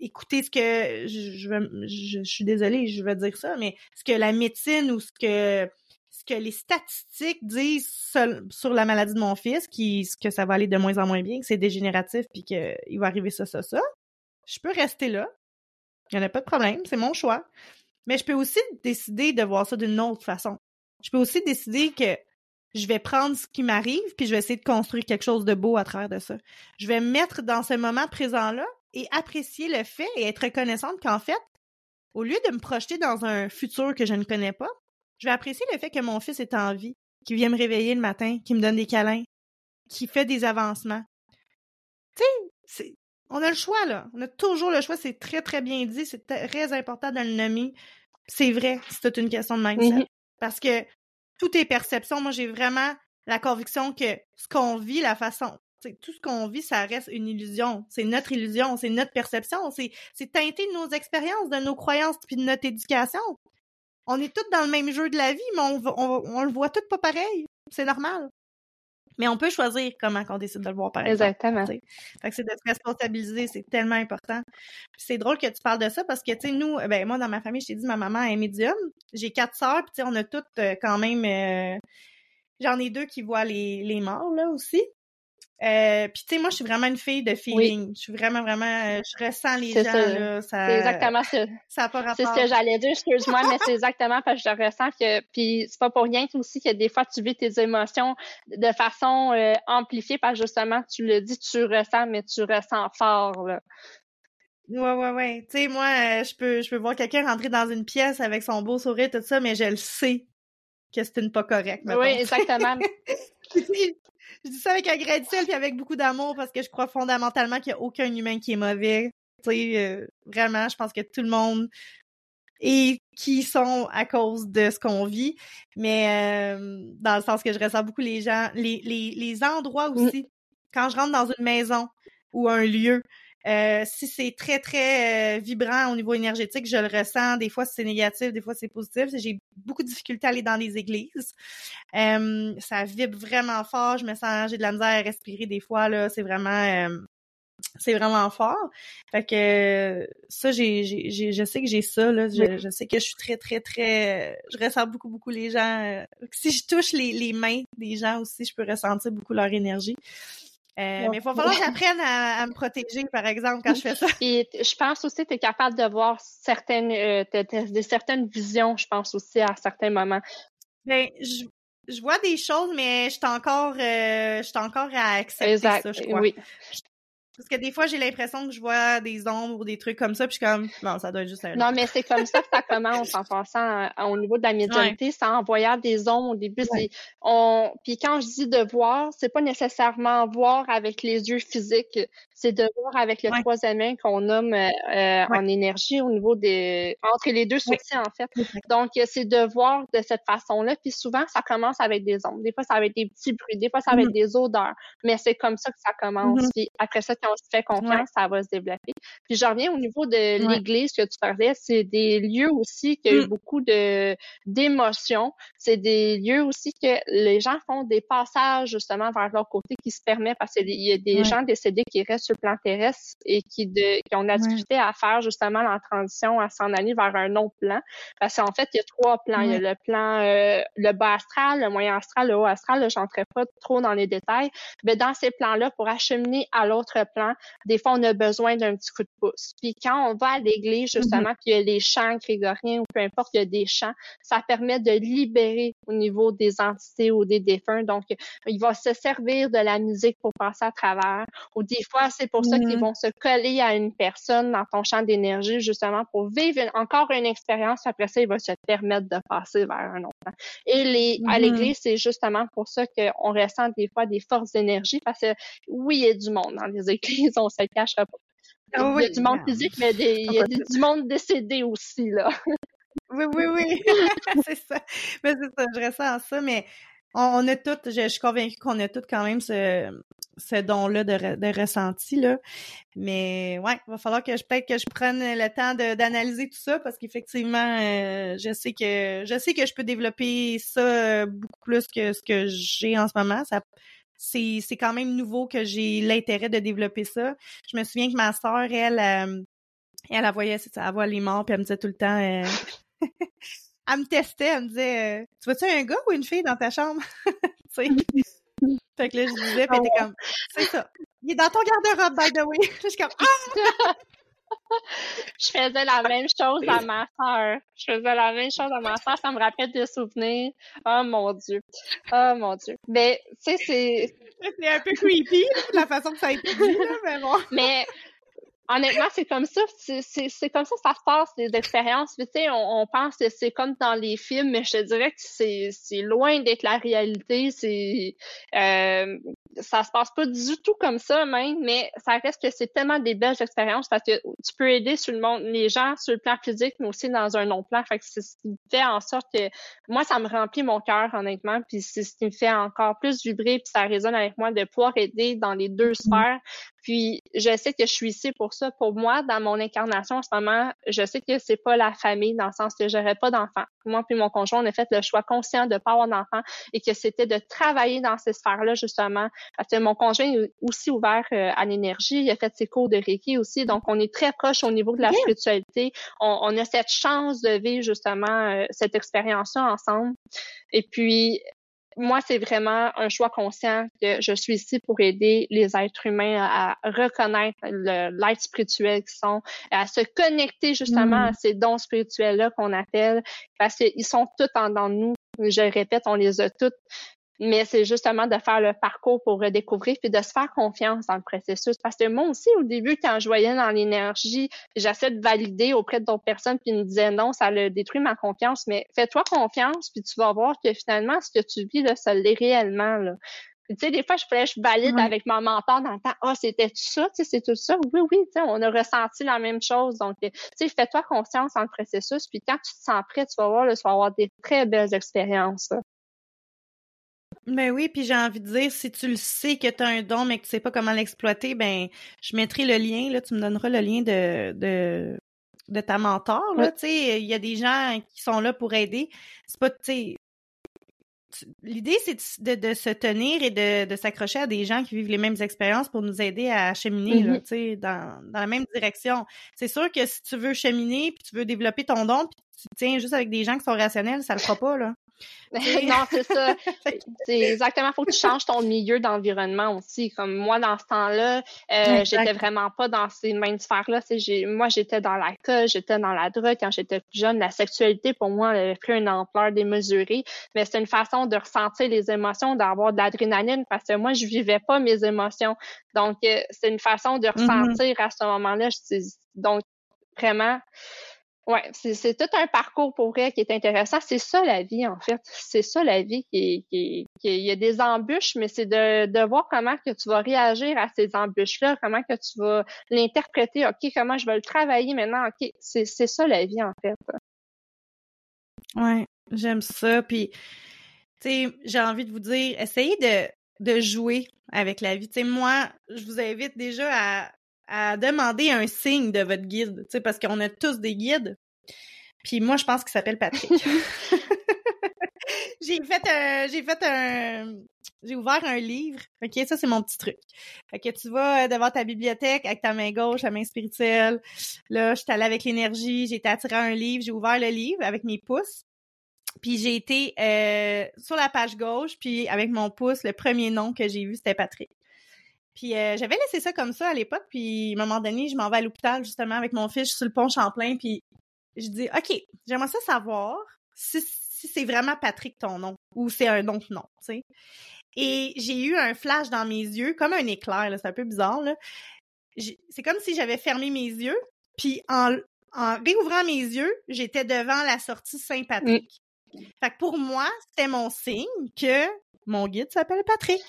écouter ce que je, je, suis désolée, je veux dire ça, mais ce que la médecine ou ce que ce que les statistiques disent sur la maladie de mon fils, qui que ça va aller de moins en moins bien, que c'est dégénératif, puis qu'il va arriver ça, ça, ça je peux rester là. Il n'y en a pas de problème, c'est mon choix. Mais je peux aussi décider de voir ça d'une autre façon. Je peux aussi décider que je vais prendre ce qui m'arrive, puis je vais essayer de construire quelque chose de beau à travers de ça. Je vais me mettre dans ce moment présent-là et apprécier le fait et être reconnaissante qu'en fait, au lieu de me projeter dans un futur que je ne connais pas, je vais apprécier le fait que mon fils est en vie, qu'il vient me réveiller le matin, qu'il me donne des câlins, qu'il fait des avancements. Tu sais, on a le choix, là. On a toujours le choix. C'est très, très bien dit. C'est très important de le nommer. C'est vrai, c'est toute une question de mindset. Mm-hmm. Parce que tout est perception. Moi, j'ai vraiment la conviction que ce qu'on vit, la façon, tout ce qu'on vit, ça reste une illusion. C'est notre illusion, c'est notre perception. C'est teinté de nos expériences, de nos croyances, puis de notre éducation. On est tous dans le même jeu de la vie, mais on, on, on le voit tous pas pareil. C'est normal. Mais on peut choisir comment on décide de le voir, par exemple. Exactement. Fait que c'est de se responsabiliser, c'est tellement important. C'est drôle que tu parles de ça parce que, tu sais, nous, ben moi, dans ma famille, je t'ai dit, ma maman est médium. J'ai quatre sœurs, puis tu sais, on a toutes euh, quand même... Euh, j'en ai deux qui voient les, les morts, là, aussi. Euh, puis tu sais, moi, je suis vraiment une fille de feeling. Je suis vraiment, vraiment, euh, je ressens les gens, là. Ça, c'est exactement ça. Ça pas rapport. C'est ce que j'allais dire, excuse-moi, mais c'est exactement parce que je ressens que, puis c'est pas pour rien aussi que des fois, tu vis tes émotions de façon euh, amplifiée parce que justement, tu le dis, tu ressens, mais tu ressens fort, là. Ouais, ouais, ouais. Tu sais, moi, euh, je peux, je peux voir quelqu'un rentrer dans une pièce avec son beau sourire, tout ça, mais je le sais que c'est une pas correct. Oui, exactement. je dis ça avec sel puis avec beaucoup d'amour parce que je crois fondamentalement qu'il n'y a aucun humain qui est mauvais. Tu sais, euh, vraiment, je pense que tout le monde et qui sont à cause de ce qu'on vit, mais euh, dans le sens que je ressens beaucoup les gens, les, les, les endroits mm. aussi. Quand je rentre dans une maison ou un lieu, euh, si c'est très, très euh, vibrant au niveau énergétique, je le ressens. Des fois, c'est négatif, des fois, c'est positif. J'ai beaucoup de difficultés à aller dans les églises. Euh, ça vibre vraiment fort. Je me sens, j'ai de la misère à respirer des fois. là. C'est vraiment... c'est vraiment fort. Fait que ça, j'ai, j'ai, je sais que j'ai ça. Là. Je, je, sais que je suis très, très, très... Je ressens beaucoup, beaucoup les gens. Si je touche les, les mains des gens aussi, je peux ressentir beaucoup leur énergie. Euh, mais il va falloir que j'apprenne à, me protéger, par exemple, quand je fais ça. Et je pense aussi que tu es capable de voir certaines, euh, de, certaines visions, je pense aussi, à certains moments. Ben, je, je vois des choses, mais je suis encore, euh, je encore à accepter ça, je crois. Oui. Parce que des fois, j'ai l'impression que je vois des ombres ou des trucs comme ça, puis je suis comme, non, ça doit être juste un... Non, mais c'est comme ça que ça commence en passant au niveau de la médiumnité, c'est en voyant des ombres au début. On... Puis quand je dis de voir, c'est pas nécessairement voir avec les yeux physiques, c'est de voir avec le troisième œil qu'on nomme euh, euh, en énergie au niveau des... entre les deux sourcils, en fait. Donc, c'est de voir de cette façon-là, puis souvent, ça commence avec des ombres. Des fois, ça va être des petits bruits, des fois, ça va être mm-hmm. des odeurs, mais c'est comme ça que ça commence. Mm-hmm. Puis après ça, on se fait confiance, ça va se développer. Puis je reviens au niveau de l'église que tu parlais, c'est des lieux aussi qui ont mm. beaucoup de d'émotions. C'est des lieux aussi que les gens font des passages justement vers leur côté qui se permet parce qu'il y a des gens décédés qui restent sur le plan terrestre et qui, de, qui ont la difficulté à faire justement la transition, à s'en aller vers un autre plan. Parce qu'en fait, il y a trois plans. Il y a le plan, euh, le bas astral, le moyen astral, le haut astral. Je n'entrerai pas trop dans les détails. Mais dans ces plans-là, pour acheminer à l'autre plan, des fois, on a besoin d'un petit coup de pouce. Puis quand on va à l'église, mm-hmm. justement, puis il y a les chants grégoriens ou peu importe, il y a des chants, ça permet de libérer au niveau des entités ou des défunts. Donc, il va se servir de la musique pour passer à travers. Ou des fois, c'est pour ça qu'ils mm-hmm. vont se coller à une personne dans ton champ d'énergie, justement, pour vivre encore une expérience. Après ça, il va se permettre de passer vers un autre. Et les, à mm-hmm. l'église, c'est justement pour ça qu'on ressent des fois des forces d'énergie parce que oui, il y a du monde dans les églises, on se cachera pas. Ah il y a du monde physique, mais il y a du monde décédé aussi, là. oui, oui, oui. c'est ça. Mais c'est ça, je ressens ça, mais on, a toutes, je, suis convaincue qu'on a toutes quand même ce, ce don-là de, de, ressenti, là. Mais ouais, il va falloir que je peut-être que je prenne le temps d'analyser tout ça parce qu'effectivement, euh, je sais que je sais que je peux développer ça beaucoup plus que ce que j'ai en ce moment. Ça, c'est, c'est quand même nouveau que j'ai l'intérêt de développer ça. Je me souviens que ma sœur, elle, euh, elle, elle, voyait, elle voit les morts, puis elle me disait tout le temps, euh, elle me testait, elle me disait, euh, tu vois-tu un gars ou une fille dans ta chambre? fait que là, je disais, puis elle était comme, c'est ça. Il est dans ton garde-robe, by the way. je suis comme, ah! Je faisais la même chose à ma soeur. Je faisais la même chose à ma soeur. Ça me rappelle des souvenirs. Oh mon Dieu. Oh mon Dieu. Mais, tu sais, c'est. C'est un peu creepy, la façon que ça a été dit, mais bon. Mais, honnêtement, c'est comme ça. C'est comme ça que ça se passe, les expériences. Tu sais, on, on, pense que c'est comme dans les films, mais je te dirais que c'est loin d'être la réalité. C'est euh, ça se passe pas du tout comme ça même, mais ça reste que c'est tellement des belles expériences parce que tu peux aider sur le monde, les gens sur le plan physique, mais aussi dans un non plan. Fait que c'est ce qui fait en sorte que moi, ça me remplit mon cœur, honnêtement, puis c'est ce qui me fait encore plus vibrer, puis ça résonne avec moi de pouvoir aider dans les deux mmh. sphères. Puis je sais que je suis ici pour ça. Pour moi, dans mon incarnation en ce moment, je sais que c'est pas la famille dans le sens que j'aurais pas d'enfants. Moi puis mon conjoint, on a fait le choix conscient de pas avoir d'enfants et que c'était de travailler dans ces sphères-là justement parce que mon conjoint est aussi ouvert euh, à l'énergie, il a fait ses cours de Reiki aussi, donc on est très proche au niveau de la spiritualité. On, a cette chance de vivre justement euh, cette expérience-là ensemble. Et puis, moi, c'est vraiment un choix conscient que je suis ici pour aider les êtres humains à, reconnaître l'être spirituel qu'ils sont, à se connecter justement à mm. ces dons spirituels-là qu'on appelle, parce qu'ils sont tous en dans nous. Je répète, on les a toutes mais c'est justement de faire le parcours pour redécouvrir puis de se faire confiance dans le processus. Parce que moi aussi, au début, quand je voyais dans l'énergie, j'essaie de valider auprès d'autres personnes puis ils me disaient non, ça le détruit ma confiance, mais fais-toi confiance puis tu vas voir que finalement, ce que tu vis, là, ça l'est réellement. Là. Tu sais, des fois, je fais, je valide avec mon mentor dans le temps. Ah, c'était tout ça, tu sais, c'est tout ça. Oui, oui, tu sais, on a ressenti la même chose. Donc, tu sais, fais-toi confiance dans le processus. Puis quand tu te sens prêt, tu vas voir, là, tu vas avoir des très belles expériences. Ben oui, puis j'ai envie de dire, si tu le sais que tu as un don, mais que tu sais pas comment l'exploiter, ben je mettrai le lien, là, tu me donneras le lien de, de, de ta mentor, là, tu sais, il y a des gens qui sont là pour aider. C'est pas, tu sais, l'idée, c'est de, de, se tenir et de, de s'accrocher à des gens qui vivent les mêmes expériences pour nous aider à cheminer là, mm-hmm. dans, dans la même direction. C'est sûr que si tu veux cheminer puis tu veux développer ton don puis tu tiens juste avec des gens qui sont rationnels, ça le fera pas, là. non, c'est ça. c'est exactement, faut que tu changes ton milieu d'environnement aussi. Comme moi, dans ce temps-là, euh, j'étais vraiment pas dans ces mêmes sphères-là. Moi, j'étais dans la cause, j'étais dans la drogue quand j'étais plus jeune. La sexualité, pour moi, elle avait pris une ampleur démesurée. Mais c'est une façon de ressentir les émotions, d'avoir de l'adrénaline, parce que moi, je vivais pas mes émotions. Donc, euh, c'est une façon de mm-hmm. ressentir à ce moment-là. Donc, vraiment, Ouais, c'est tout un parcours pour vrai qui est intéressant. C'est ça la vie, en fait. C'est ça la vie qui, qui, qui, il y a des embûches, mais c'est de, de voir comment que tu vas réagir à ces embûches-là, comment que tu vas l'interpréter. OK, comment je vais le travailler maintenant? OK, c'est ça la vie, en fait. Ouais, j'aime ça. Puis, tu sais, j'ai envie de vous dire, essayez de, de jouer avec la vie. Tu sais, moi, je vous invite déjà à à demander un signe de votre guide, tu sais, parce qu'on a tous des guides. Puis moi, je pense qu'il s'appelle Patrick. j'ai fait un, j'ai fait un, j'ai ouvert un livre. Ok, ça c'est mon petit truc. Fait que tu vas devant ta bibliothèque avec ta main gauche, la main spirituelle. Là, je suis allée avec l'énergie, j'ai été attirée un livre, j'ai ouvert le livre avec mes pouces. Puis j'ai été euh, sur la page gauche, puis avec mon pouce, le premier nom que j'ai vu, c'était Patrick. Puis euh, j'avais laissé ça comme ça à l'époque, puis à un moment donné, je m'en vais à l'hôpital justement avec mon fils sur le pont Champlain, puis je dis OK, j'aimerais ça savoir si, c'est vraiment Patrick ton nom ou c'est un autre nom, tu sais. Et j'ai eu un flash dans mes yeux, comme un éclair, c'est un peu bizarre, là. C'est comme si j'avais fermé mes yeux, puis en, en réouvrant mes yeux, j'étais devant la sortie Saint-Patrick. Mm. Fait que pour moi, c'était mon signe que mon guide s'appelle Patrick.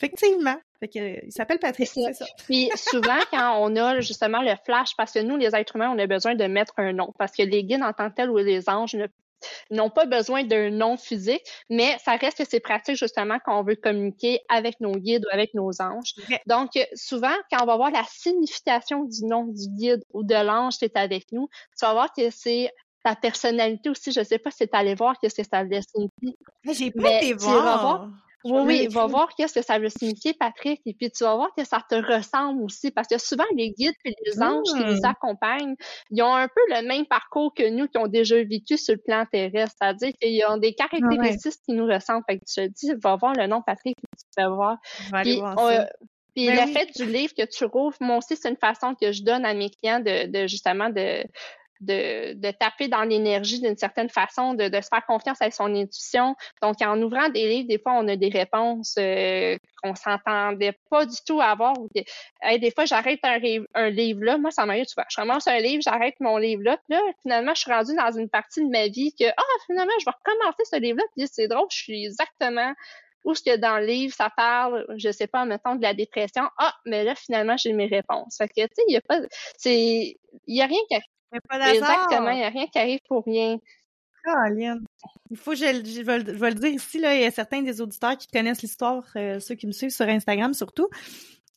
Effectivement. Fait que, il s'appelle Patrick, c'est ça. Puis souvent, quand on a justement le flash, parce que nous, les êtres humains, on a besoin de mettre un nom. Parce que les guides en tant que tels ou les anges n'ont pas besoin d'un nom physique, mais ça reste que c'est pratique justement quand on veut communiquer avec nos guides ou avec nos anges. Donc, souvent, quand on va voir la signification du nom du guide ou de l'ange qui est avec nous, tu vas voir que c'est ta personnalité aussi. Je sais pas si tu allé voir qu'est-ce que ça veut signifier. J'ai pas été voir. Oui, oui, va voir qu'est-ce que ça veut signifier, Patrick, et puis tu vas voir que ça te ressemble aussi, parce que souvent, les guides et les anges qui nous mmh. accompagnent, ils ont un peu le même parcours que nous qui ont déjà vécu sur le plan terrestre, c'est-à-dire qu'ils ont des caractéristiques qui nous ressemblent. Fait que tu te dis, va voir le nom Patrick, tu peux voir. Puis, puis ben le fait du livre que tu rouvres, moi aussi, c'est une façon que je donne à mes clients de, de justement de, de, de taper dans l'énergie d'une certaine façon, de, de se faire confiance avec son intuition. Donc, en ouvrant des livres, des fois, on a des réponses euh, qu'on s'entendait pas du tout avoir. Des, des fois, j'arrête un, un, livre là. Moi, ça m'arrive souvent. Je commence un livre, j'arrête mon livre là. Là, finalement, je suis rendue dans une partie de ma vie que, ah, finalement, je vais recommencer ce livre-là. Puis c'est drôle, je suis exactement où ce que dans le livre, ça parle, je sais pas, mettons, de la dépression. Ah, mais là, finalement, j'ai mes réponses. Fait que, tu sais, il y a pas, c'est, il y a rien qui Exactement, il n'y a rien qui arrive pour rien. Il faut je, je, vais, le dire ici, là, il y a certains des auditeurs qui connaissent l'histoire, euh, ceux qui me suivent sur Instagram surtout.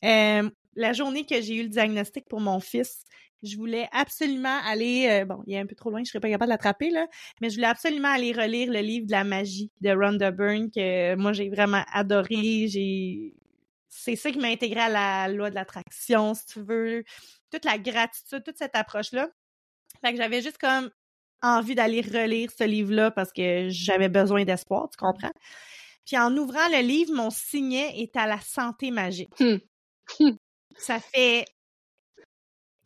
Euh, la journée que j'ai eu le diagnostic pour mon fils, je voulais absolument aller, euh, bon, il est un peu trop loin, je serais pas capable de l'attraper, là, mais je voulais absolument aller relire le livre de la magie de Rhonda Byrne, que moi j'ai vraiment adoré. J'ai c'est ça qui m'a intégré à la loi de l'attraction, si tu veux, toute la gratitude, toute cette approche-là. Fait que j'avais juste comme envie d'aller relire ce livre-là parce que j'avais besoin d'espoir, tu comprends? Puis en ouvrant le livre, mon signet est à la santé magique. Hmm. ça fait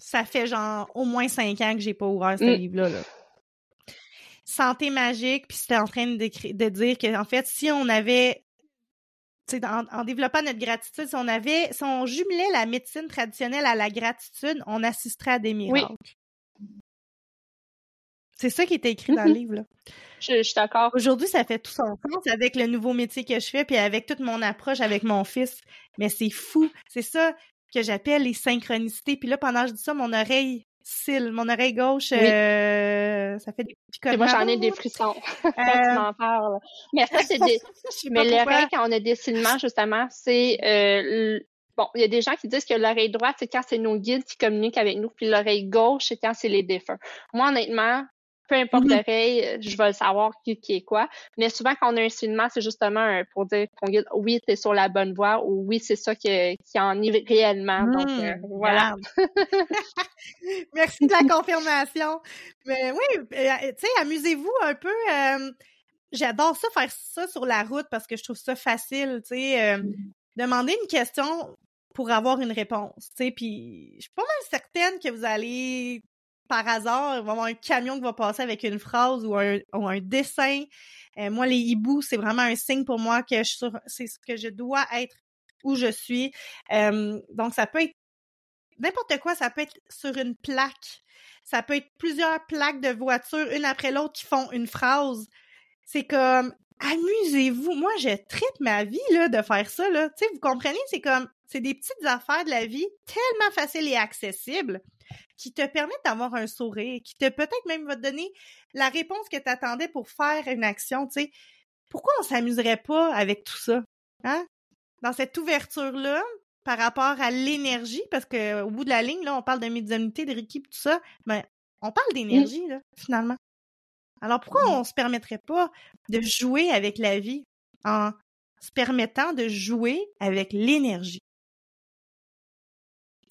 ça fait genre au moins cinq ans que j'ai pas ouvert ce hmm. livre-là. Là. Santé magique, puis c'était en train de, de dire que en fait, si on avait en, en, développant notre gratitude, si on avait, si on jumelait la médecine traditionnelle à la gratitude, on assisterait à des miracles. C'est ça qui était écrit dans le mm-hmm. livre. Là. Je, suis d'accord. Aujourd'hui, ça fait tout son sens avec le nouveau métier que je fais, puis avec toute mon approche avec mon fils. Mais c'est fou. C'est ça que j'appelle les synchronicités. Puis là, pendant que je dis ça, mon oreille cille, mon oreille gauche, euh, ça fait des petits Moi, j'en ai des frissons quand tu euh, m'en parles. Mais ça, c'est des... Mais l'oreille, quand on a des cils-ments, justement, c'est... Euh, bon, il y a des gens qui disent que l'oreille droite, c'est quand c'est nos guides qui communiquent avec nous, puis l'oreille gauche, c'est quand c'est les défunts. Moi, honnêtement, peu importe mm-hmm. l'oreille, euh, je vais savoir qui, qui, est quoi. Mais souvent, quand on a un signalement, c'est justement pour dire qu'on guide, oui, tu es sur la bonne voie ou oui, c'est ça qui, qui en est réellement. Donc, euh, mm, voilà. Merci de la confirmation. Mais oui, euh, tu sais, amusez-vous un peu. J'adore ça, faire ça sur la route parce que je trouve ça facile, tu sais. Mm. demander une question pour avoir une réponse, tu sais, puis je suis pas mal certaine que vous allez par hasard, il va y avoir un camion qui va passer avec une phrase ou un, dessin. Euh, moi, les hiboux, c'est vraiment un signe pour moi que je c'est ce que je dois être où je suis. Donc, ça peut être n'importe quoi, ça peut être sur une plaque. Ça peut être plusieurs plaques de voiture, une après l'autre, qui font une phrase. C'est comme amusez-vous. Moi, je traite ma vie là, de faire ça. Là. Vous comprenez, c'est comme c'est des petites affaires de la vie tellement faciles et accessibles qui te permettent d'avoir un sourire, qui te peut-être même va te donner la réponse que tu attendais pour faire une action, tu sais. Pourquoi on s'amuserait pas avec tout ça? Hein? Dans cette ouverture-là, par rapport à l'énergie, parce qu'au bout de la ligne, là, on parle de médiumnité, de Ricky, tout ça, mais ben, on parle d'énergie, là, finalement. Alors pourquoi on se permettrait pas de jouer avec la vie en se permettant de jouer avec l'énergie?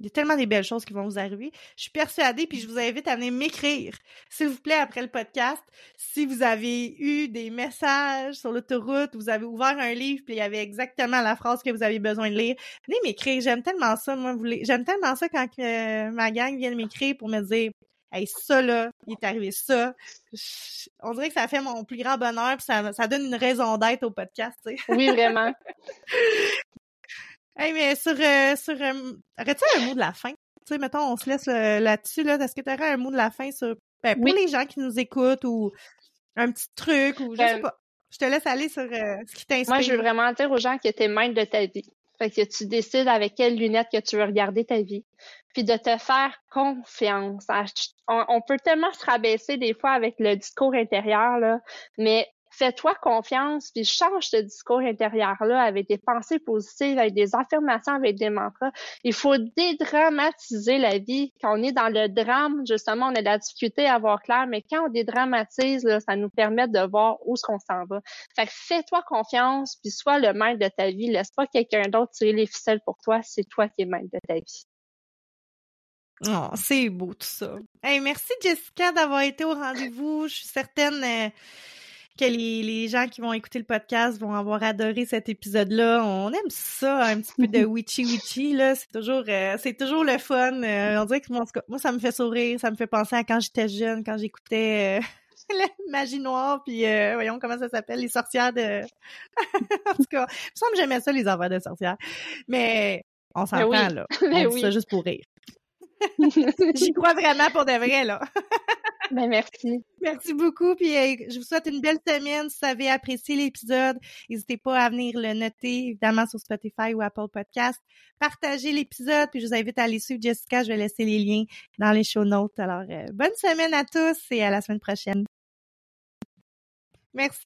Il y a tellement des belles choses qui vont vous arriver. Je suis persuadée, puis je vous invite à venir m'écrire, s'il vous plaît, après le podcast, si vous avez eu des messages sur l'autoroute, vous avez ouvert un livre, puis il y avait exactement la phrase que vous avez besoin de lire. Venez m'écrire, j'aime tellement ça, moi, j'aime tellement ça quand euh, ma gang vient m'écrire pour me dire Hey, ça là, il est arrivé ça. On dirait que ça fait mon plus grand bonheur, puis ça, ça donne une raison d'être au podcast. Oui, vraiment. Hey, mais sur, euh, sur euh, aurais-tu un mot de la fin? Tu sais, mettons, on se laisse euh, là-dessus, là. Est-ce que tu aurais un mot de la fin sur, ben, pour les gens qui nous écoutent ou un petit truc ou je sais ben pas. Je te laisse aller sur ce qui t'inspire. Moi, je veux vraiment dire aux gens que tu es maître de ta vie. Fait que tu décides avec quelles lunettes que tu veux regarder ta vie. Puis de te faire confiance. On, peut tellement se rabaisser des fois avec le discours intérieur, là, mais fais-toi confiance, puis change ce discours intérieur-là avec des pensées positives, avec des affirmations, avec des mantras. Il faut dédramatiser la vie. Quand on est dans le drame, justement, on a de la difficulté à voir clair, mais quand on dédramatise, ça nous permet de voir où est-ce qu'on s'en va. Fait fais-toi confiance, puis sois le maître de ta vie. Laisse pas quelqu'un d'autre tirer les ficelles pour toi. C'est toi qui es maître de ta vie. Oh, c'est beau tout ça. Merci Jessica d'avoir été au rendez-vous. Je suis certaine euh, que les, les, gens qui vont écouter le podcast vont avoir adoré cet épisode-là. On aime ça, un petit peu de witchy witchy là. C'est toujours, euh, c'est toujours le fun. Euh, on dirait que moi, moi, ça me fait sourire, ça me fait penser à quand j'étais jeune, quand j'écoutais euh, la magie noire, puis voyons comment ça s'appelle, les sorcières de. en tout cas, il me semble que j'aimais ça les affaires de sorcières. Mais on ben s'entend là. Ben on dit ça juste pour rire. J'y crois vraiment pour de vrai là. Ben, merci. Merci beaucoup. Puis je vous souhaite une belle semaine. Si vous avez apprécié l'épisode, n'hésitez pas à venir le noter, évidemment, sur Spotify ou Apple Podcast. Partagez l'épisode, puis je vous invite à aller suivre Jessica. Je vais laisser les liens dans les show notes. Alors, euh, bonne semaine à tous et à la semaine prochaine. Merci.